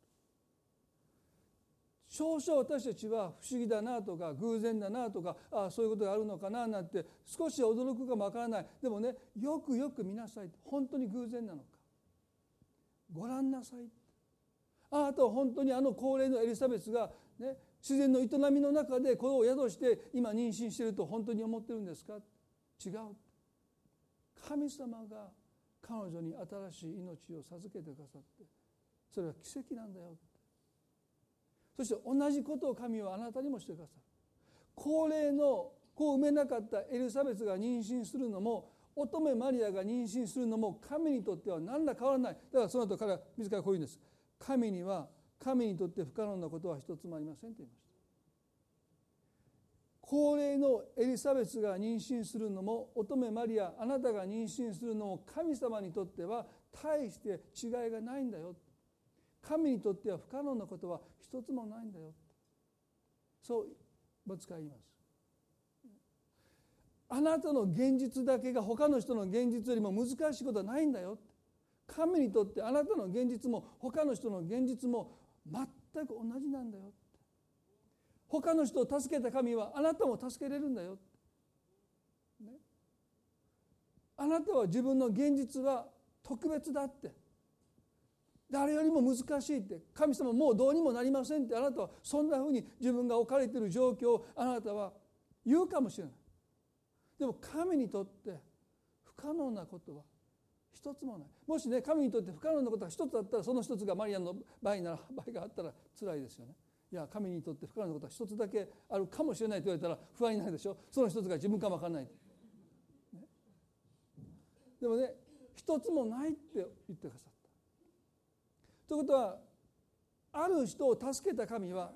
少々私たちは不思議だなとか偶然だなとかあそういうことがあるのかななんて少し驚くかもわからない。でもねよくよく見なさい本当に偶然なのか。ご覧なさいあなたは本当にあの高齢のエリザベスが、ね、自然の営みの中で子を宿して今妊娠していると本当に思ってるんですか？違う神様が彼女に新しい命を授けてくださってそれは奇跡なんだよそして同じことを神はあなたにもしてくださる。高齢の子を産めなかったエリザベスが妊娠するのも乙女マリアが妊娠するのも神にとっては何ら変わらない。だからその後彼は自らこう言うんです。神には神にとって不可能なことは一つもありませんと言いました。高齢のエリザベスが妊娠するのも乙女マリアあなたが妊娠するのも神様にとっては大して違いがないんだよ。神にとっては不可能なことは一つもないんだよ。そうボツカ言います。あなたの現実だけが他の人の現実よりも難しいことはないんだよ。神にとってあなたの現実も他の人の現実も全く同じなんだよ。他の人を助けた神はあなたも助けれるんだよ、ね、あなたは自分の現実は特別だって。誰よりも難しいって神様もうどうにもなりませんってあなたはそんなふうに自分が置かれている状況をあなたは言うかもしれない。でも神にとって不可能なことは一つもない。もしね神にとって不可能なことが一つだったらその一つがマリアの場合なら場合があったら辛いですよね。いや神にとって不可能なことは一つだけあるかもしれないと言われたら不安になるでしょ。その一つが自分かも分からない、ね、でもね一つもないって言ってくださったということはある人を助けた神は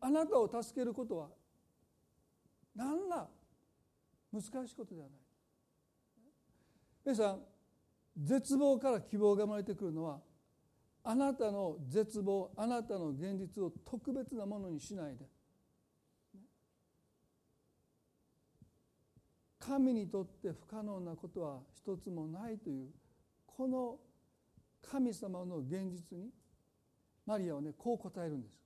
あなたを助けることは何ら難しいことではない。皆さん絶望から希望が生まれてくるのはあなたの絶望あなたの現実を特別なものにしないで。神にとって不可能なことは一つもないというこの神様の現実にマリアはねこう答えるんです。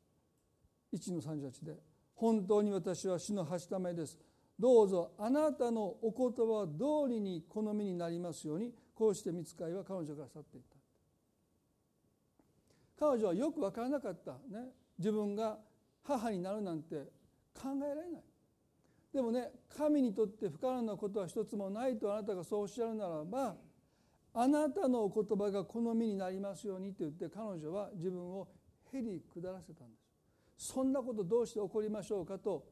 1の38で「本当に私は主のはしためです。どうぞあなたのお言葉通りに好みになりますようにこうして見つかいは彼女から去っていった。彼女はよく分からなかった。ね。自分が母になるなんて考えられない。でもね神にとって不可能なことは一つもないとあなたがそうおっしゃるならばあなたのお言葉が好みになりますようにと言って彼女は自分をへり下らせたんです。そんなことどうして起こりましょうかと。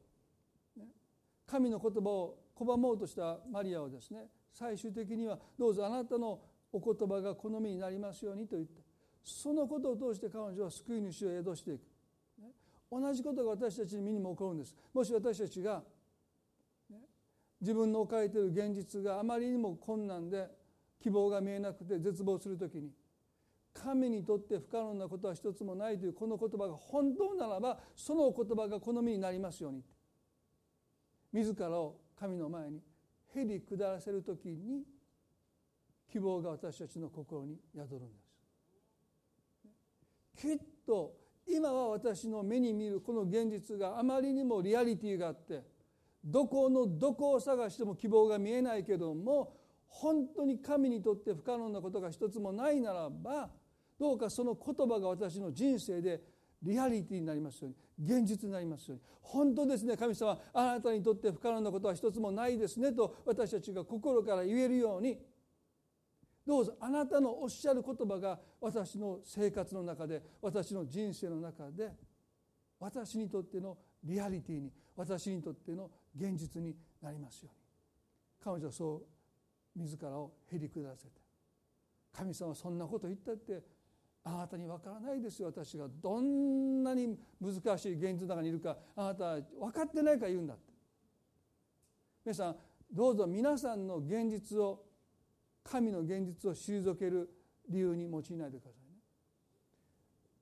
神の言葉を拒もうとしたマリアはですね最終的にはどうぞあなたのお言葉が好みになりますようにと言ってそのことを通して彼女は救い主を宿していく。同じことが私たちに身にも起こるんです。もし私たちが自分の置かれている現実があまりにも困難で希望が見えなくて絶望する時に神にとって不可能なことは一つもないというこの言葉が本当ならばその言葉が好みになりますように。自らを神の前にへり下らせる時に希望が私たちの心に宿るんです。きっと今は私の目に見るこの現実があまりにもリアリティがあってどこのどこを探しても希望が見えないけども本当に神にとって不可能なことが一つもないならばどうかその言葉が私の人生でリアリティになりますように現実になりますように。本当ですね神様あなたにとって不可能なことは一つもないですねと私たちが心から言えるようにどうぞあなたのおっしゃる言葉が私の生活の中で私の人生の中で私にとってのリアリティに私にとっての現実になりますように。彼女はそう自らをへり下らせて。神様そんなこと言ったってあなたに分からないですよ。私がどんなに難しい現実の中にいるかあなたは分かってないから言うんだって。皆さんどうぞ皆さんの現実を神の現実を退ける理由に用いないでくださいね。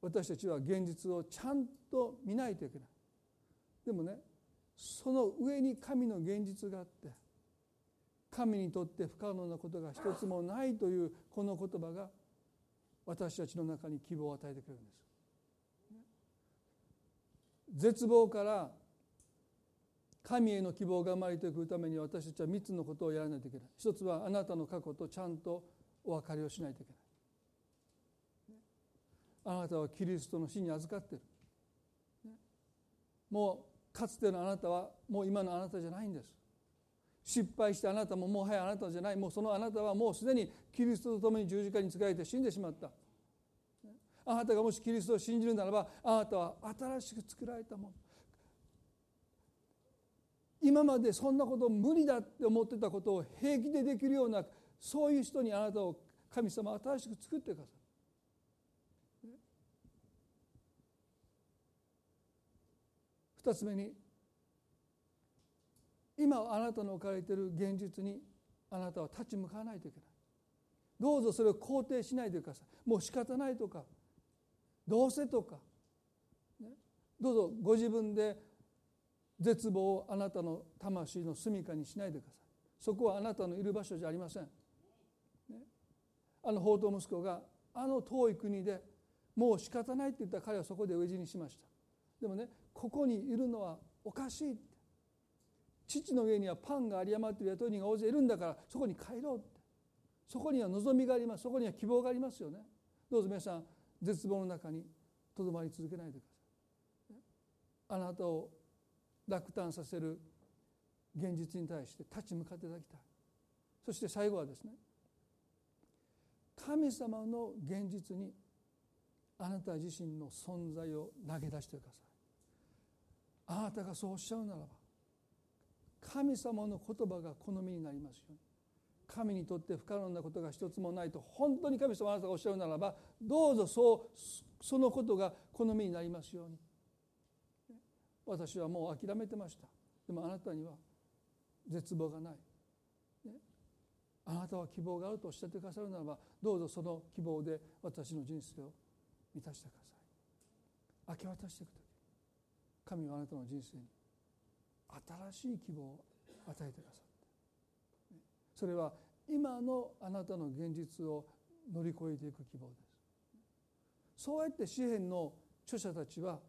私たちは現実をちゃんと見ないといけない。でもねその上に神の現実があって神にとって不可能なことが一つもないというこの言葉が私たちの中に希望を与えてくれるんです。絶望から神への希望が生まれてくるために私たちは3つのことをやらないといけない。一つはあなたの過去とちゃんとお別れをしないといけない。あなたはキリストの死に預かっているもうかつてのあなたはもう今のあなたじゃないんです。失敗してあなたももはやあなたじゃない。もうそのあなたはもうすでにキリストと共に十字架に仕えて死んでしまった。あなたがもしキリストを信じるならばあなたは新しく作られたもの。今までそんなこと無理だって思ってたことを平気でできるようなそういう人にあなたを神様新しく作ってください。二つ目に今あなたの置かれている現実にあなたは立ち向かわないといけないどうぞそれを肯定しないでください。もう仕方ないとかどうせとか、ね、どうぞご自分で絶望をあなたの魂の住みかにしないでください。そこはあなたのいる場所じゃありません、ね、あの宝刀息子があの遠い国でもう仕方ないって言ったら彼はそこで飢え死にしました。でもねここにいるのはおかしい父の上にはパンが有り余っている雇い人が大勢いるんだからそこに帰ろうって。そこには望みがあります。そこには希望がありますよね。どうぞ皆さん絶望の中にとどまり続けないでください。あなたを落胆させる現実に対して立ち向かっていただきたい。そして最後はですね神様の現実にあなた自身の存在を投げ出してください。あなたがそうおっしゃるならば神様の言葉が好みになりますように。神にとって不可能なことが一つもないと本当に神様あなたがおっしゃるならばどうぞそうそのことが好みになりますように。私はもう諦めてました。でもあなたには絶望がない、ね、あなたは希望があるとおっしゃってくださるならばどうぞその希望で私の人生を満たしてください。明け渡していく時。神はあなたの人生に新しい希望を与えてくださってそれは今のあなたの現実を乗り越えていく希望です。そうやって詩篇の著者たちは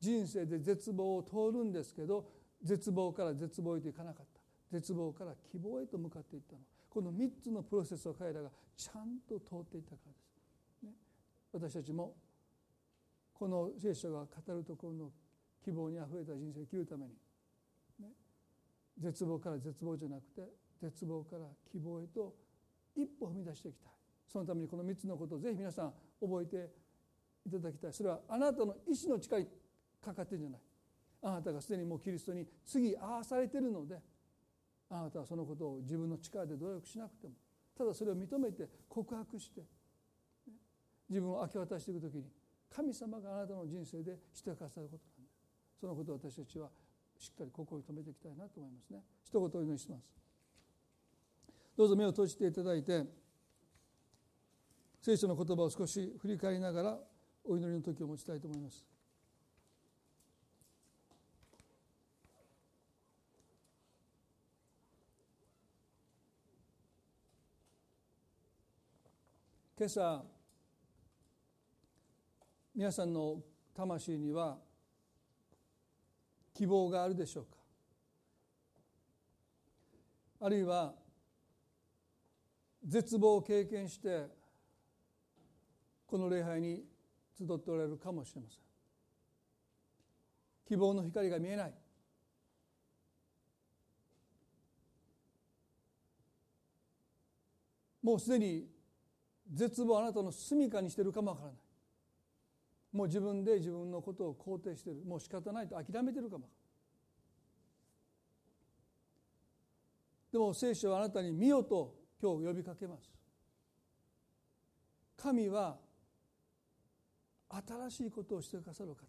人生で絶望を通るんですけど絶望から絶望へといかなかった。絶望から希望へと向かっていったの。この3つのプロセスを彼らがちゃんと通っていったからです、ね、私たちもこの聖書が語るところの希望にあふれた人生を生きるために、絶望から絶望じゃなくて絶望から希望へと一歩踏み出していきたい。そのためにこの3つのことをぜひ皆さん覚えていただきたい。それはあなたの意志の力にかかってるんじゃない。あなたがすでにもうキリストに次合わされてるのであなたはそのことを自分の力で努力しなくてもただそれを認めて告白して自分を明け渡していく時に神様があなたの人生でしてくださることなんですそのことを私たちはしっかり心に留めていきたいなと思いますね。一言お祈りします。どうぞ目を閉じていただいて聖書の言葉を少し振り返りながらお祈りの時を持ちたいと思います。今朝皆さんの魂には希望があるでしょうか？あるいは絶望を経験してこの礼拝に集っておられるかもしれません。希望の光が見えない。もうすでに絶望をあなたの住みかにしているかもわからない。もう自分で自分のことを肯定している。もう仕方ないと諦めてるかも。でも聖書はあなたに見よと今日呼びかけます。神は新しいことをしてくださる方です。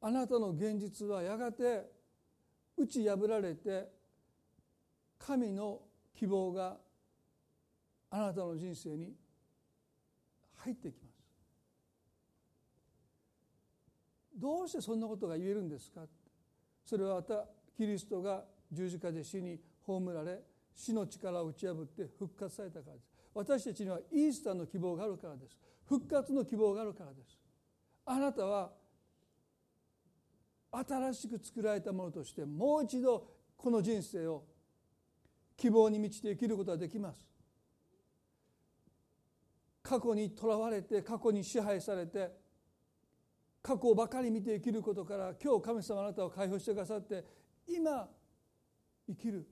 あなたの現実はやがて打ち破られて神の希望があなたの人生に入ってきます。どうしてそんなことが言えるんですかそれはまたキリストが十字架で死に葬られ死の力を打ち破って復活されたからです私たちにはイースターの希望があるからです。復活の希望があるからです。あなたは新しく作られたものとしてもう一度この人生を希望に満ちて生きることができます。過去にとらわれて過去に支配されて過去ばかり見て生きることから今日神様あなたを解放してくださって今生きる。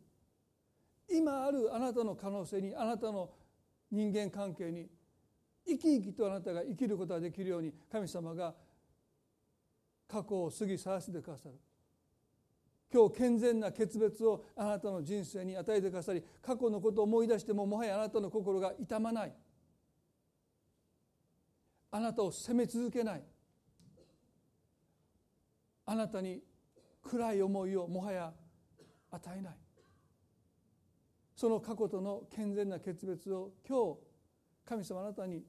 今あるあなたの可能性にあなたの人間関係に生き生きとあなたが生きることができるように神様が過去を過ぎ去らせてくださる。今日健全な決別をあなたの人生に与えてくださり過去のことを思い出してももはやあなたの心が痛まない。あなたを責め続けない。あなたに暗い思いをもはや与えない。その過去との健全な決別を今日神様あなたに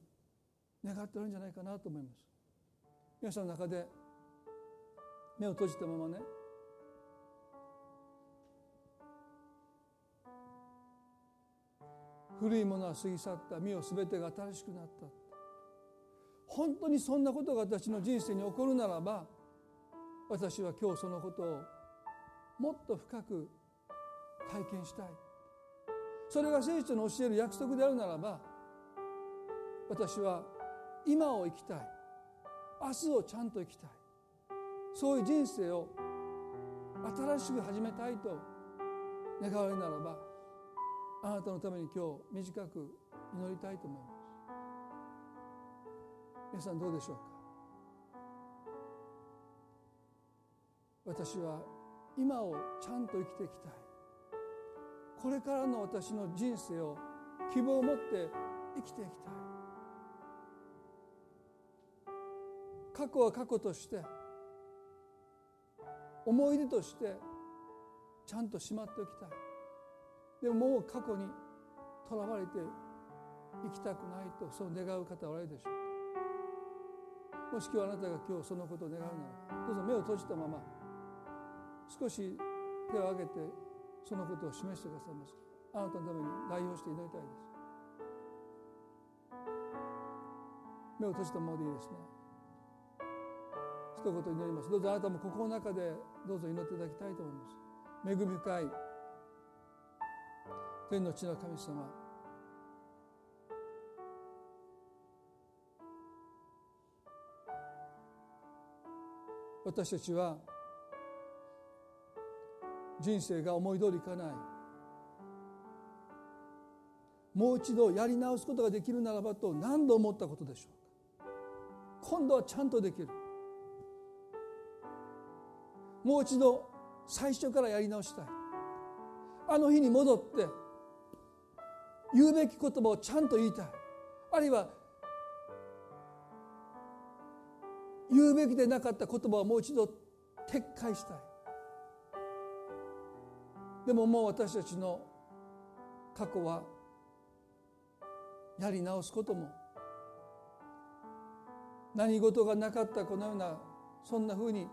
願っておるんじゃないかなと思います。皆さんの中で目を閉じたままね。古いものは過ぎ去った。身を全てが新しくなった。本当にそんなことが私の人生に起こるならば私は今日そのことをもっと深く体験したい。それが聖書の教える約束であるならば私は今を生きたい。明日をちゃんと生きたい。そういう人生を新しく始めたいと願われるならばあなたのために今日短く祈りたいと思います。皆さんどうでしょうか？私は今をちゃんと生きていきたい。これからの私の人生を希望を持って生きていきたい。過去は過去として思い出としてちゃんとしまっておきたい。でももう過去にとらわれて生きたくないとそう願う方おられるでしょうもし今日あなたが今日そのことを願うならどうぞ目を閉じたまま少し手を挙げてそのことを示してくださいます。あなたのために代表して祈りたいです。目を閉じたままでいいですね。一言祈ります。どうぞあなたも心の中でどうぞ祈っていただきたいと思います。恵み深い天の地の神様私たちは人生が思い通りいかない。もう一度やり直すことができるならばと何度思ったことでしょうか。今度はちゃんとできる。もう一度最初からやり直したい。あの日に戻って言うべき言葉をちゃんと言いたい。あるいは言うべきでなかった言葉をもう一度撤回したい。でももう私たちの過去はやり直すことも何事がなかったこのようなそんなふうに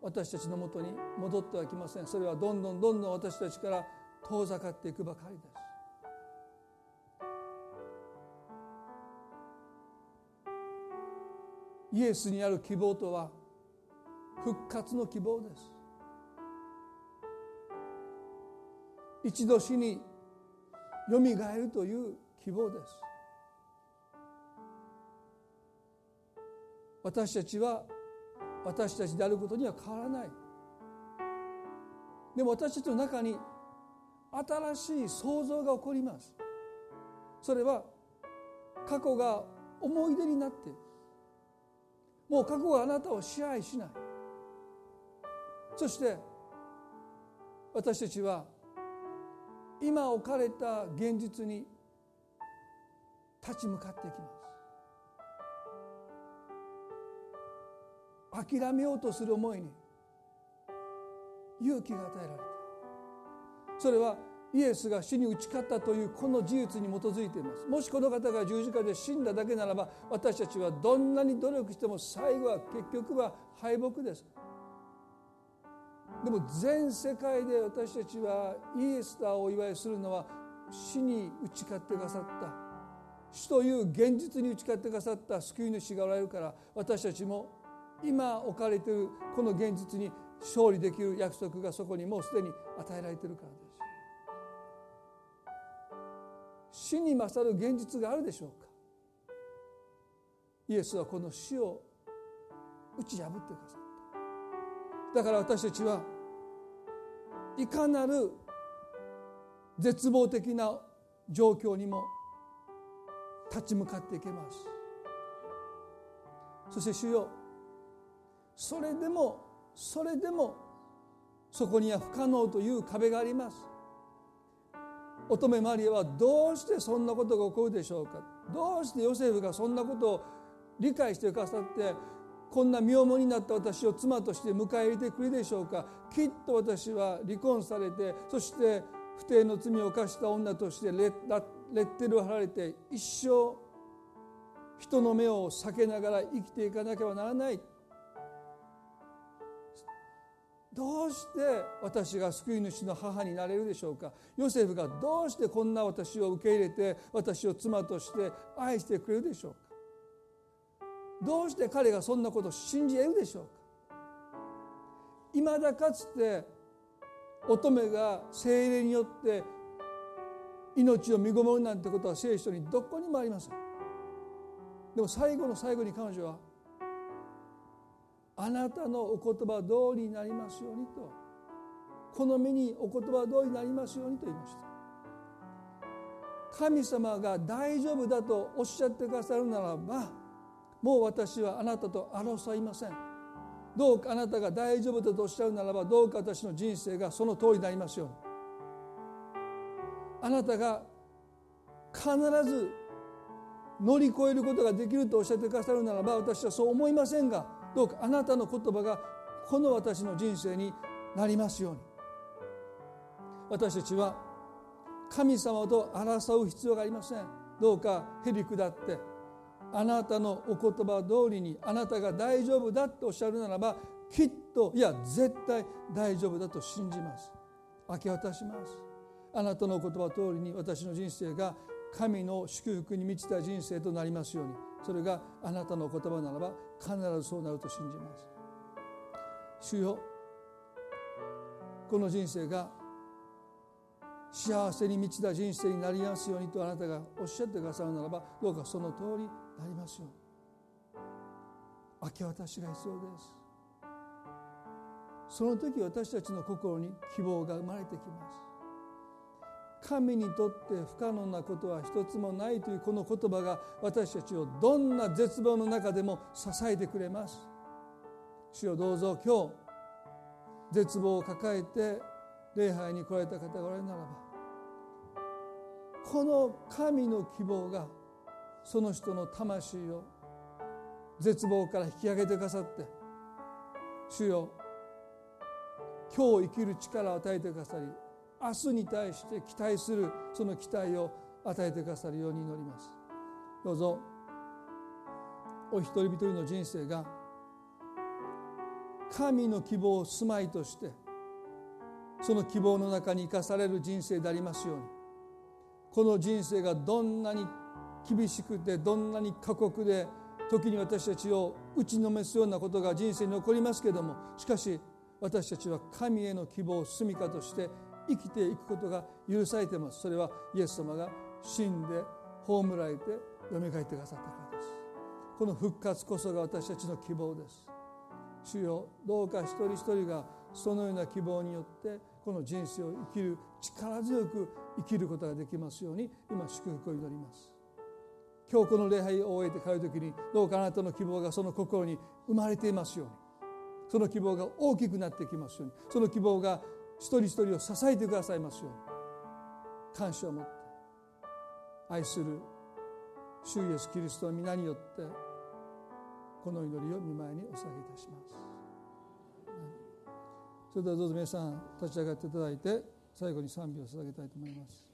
私たちのもとに戻ってはきません。それはどんどんどんどん私たちから遠ざかっていくばかりです。イエスにある希望とは復活の希望です。一度死によみがえるという希望です。私たちは私たちであることには変わらない。でも私たちの中に新しい創造が起こります。それは過去が思い出になってもう過去があなたを支配しない。そして私たちは今置かれた現実に立ち向かっていきます。諦めようとする思いに勇気が与えられた。それはイエスが死に打ち勝ったというこの事実に基づいています。もしこの方が十字架で死んだだけならば私たちはどんなに努力しても最後は結局は敗北です。でも全世界で私たちはイエスターをお祝いするのは死に打ち勝ってくださった。死という現実に打ち勝ってくださった救い主がおられるから私たちも今置かれているこの現実に勝利できる約束がそこにもうすでに与えられているからです。死に勝る現実があるでしょうか？イエスはこの死を打ち破ってくださった。だから私たちはいかなる絶望的な状況にも立ち向かっていけます。そして主よそれでもそれでもそこには不可能という壁があります。乙女マリアはどうしてそんなことが起こるでしょうか？どうしてヨセフがそんなことを理解してくださってこんな身重になった私を妻として迎え入れてくれるでしょうか？きっと私は離婚されてそして不貞の罪を犯した女としてレッテルを貼られて一生人の目を避けながら生きていかなければならない。どうして私が救い主の母になれるでしょうか？ヨセフがどうしてこんな私を受け入れて私を妻として愛してくれるでしょうか？どうして彼がそんなことを信じ得るでしょうか？いまだかつて乙女が精霊によって命を身ごもるなんてことは聖書にどこにもありません。でも最後の最後に彼女はあなたのお言葉通りになりますようにと。この身にお言葉通りになりますようにと言いました。神様が大丈夫だとおっしゃってくださるならばもう私はあなたと争いません。どうかあなたが大丈夫だとおっしゃるならばどうか私の人生がその通りになりますように。あなたが必ず乗り越えることができるとおっしゃってくださるならば私はそう思いませんがどうかあなたの言葉がこの私の人生になりますように。私たちは神様と争う必要がありません。どうかへり下ってあなたのお言葉通りにあなたが大丈夫だとおっしゃるならばきっといや絶対大丈夫だと信じます。明け渡します。あなたのお言葉通りに私の人生が神の祝福に満ちた人生となりますように。それがあなたの言葉ならば必ずそうなると信じます。主よこの人生が幸せに満ちた人生になりますようにとあなたがおっしゃってくださるならばどうかその通りなりますよ明け渡しが必要です。その時私たちの心に希望が生まれてきます。神にとって不可能なことは一つもないというこの言葉が私たちをどんな絶望の中でも支えてくれます。主よどうぞ今日絶望を抱えて礼拝に来られた方がおられるならばこの神の希望がその人の魂を絶望から引き上げてくださって主よ今日生きる力を与えてくださり明日に対して期待するその期待を与えてくださるように祈ります。どうぞ。お一人一人の人生が神の希望を住まいとしてその希望の中に生かされる人生でありますようにこの人生がどんなに厳しくてどんなに過酷で時に私たちを打ちのめすようなことが人生に起こりますけれどもしかし私たちは神への希望を住みかとして生きていくことが許されています。それはイエス様が死んで葬られて蘇ってくださったからです。この復活こそが私たちの希望です。主よどうか一人一人がそのような希望によってこの人生を生きる力強く生きることができますように今祝福を祈ります。今日この礼拝を終えて帰る時にどうかあなたの希望がその心に生まれていますように。その希望が大きくなってきますように。その希望が一人一人を支えてくださいますように。感謝を持って愛する主イエスキリストの皆によってこの祈りを見前にお下げいたします。それではどうぞ皆さん立ち上がっていただいて最後に賛美を捧げたいと思います。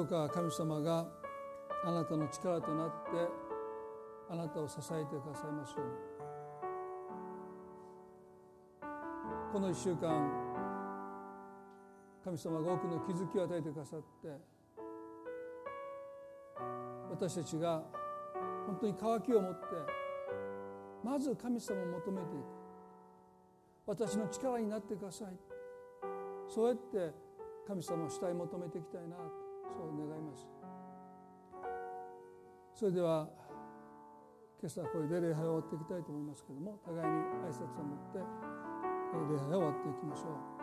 どうか神様があなたの力となってあなたを支えてくださいますように。この1週間神様が多くの気づきを与えてくださって私たちが本当に渇きを持ってまず神様を求めていく。私の力になってください。そうやって神様を主体求めていきたいな。それでは今朝これで礼拝を終わっていきたいと思いますけれども互いに挨拶を持って礼拝を終わっていきましょう。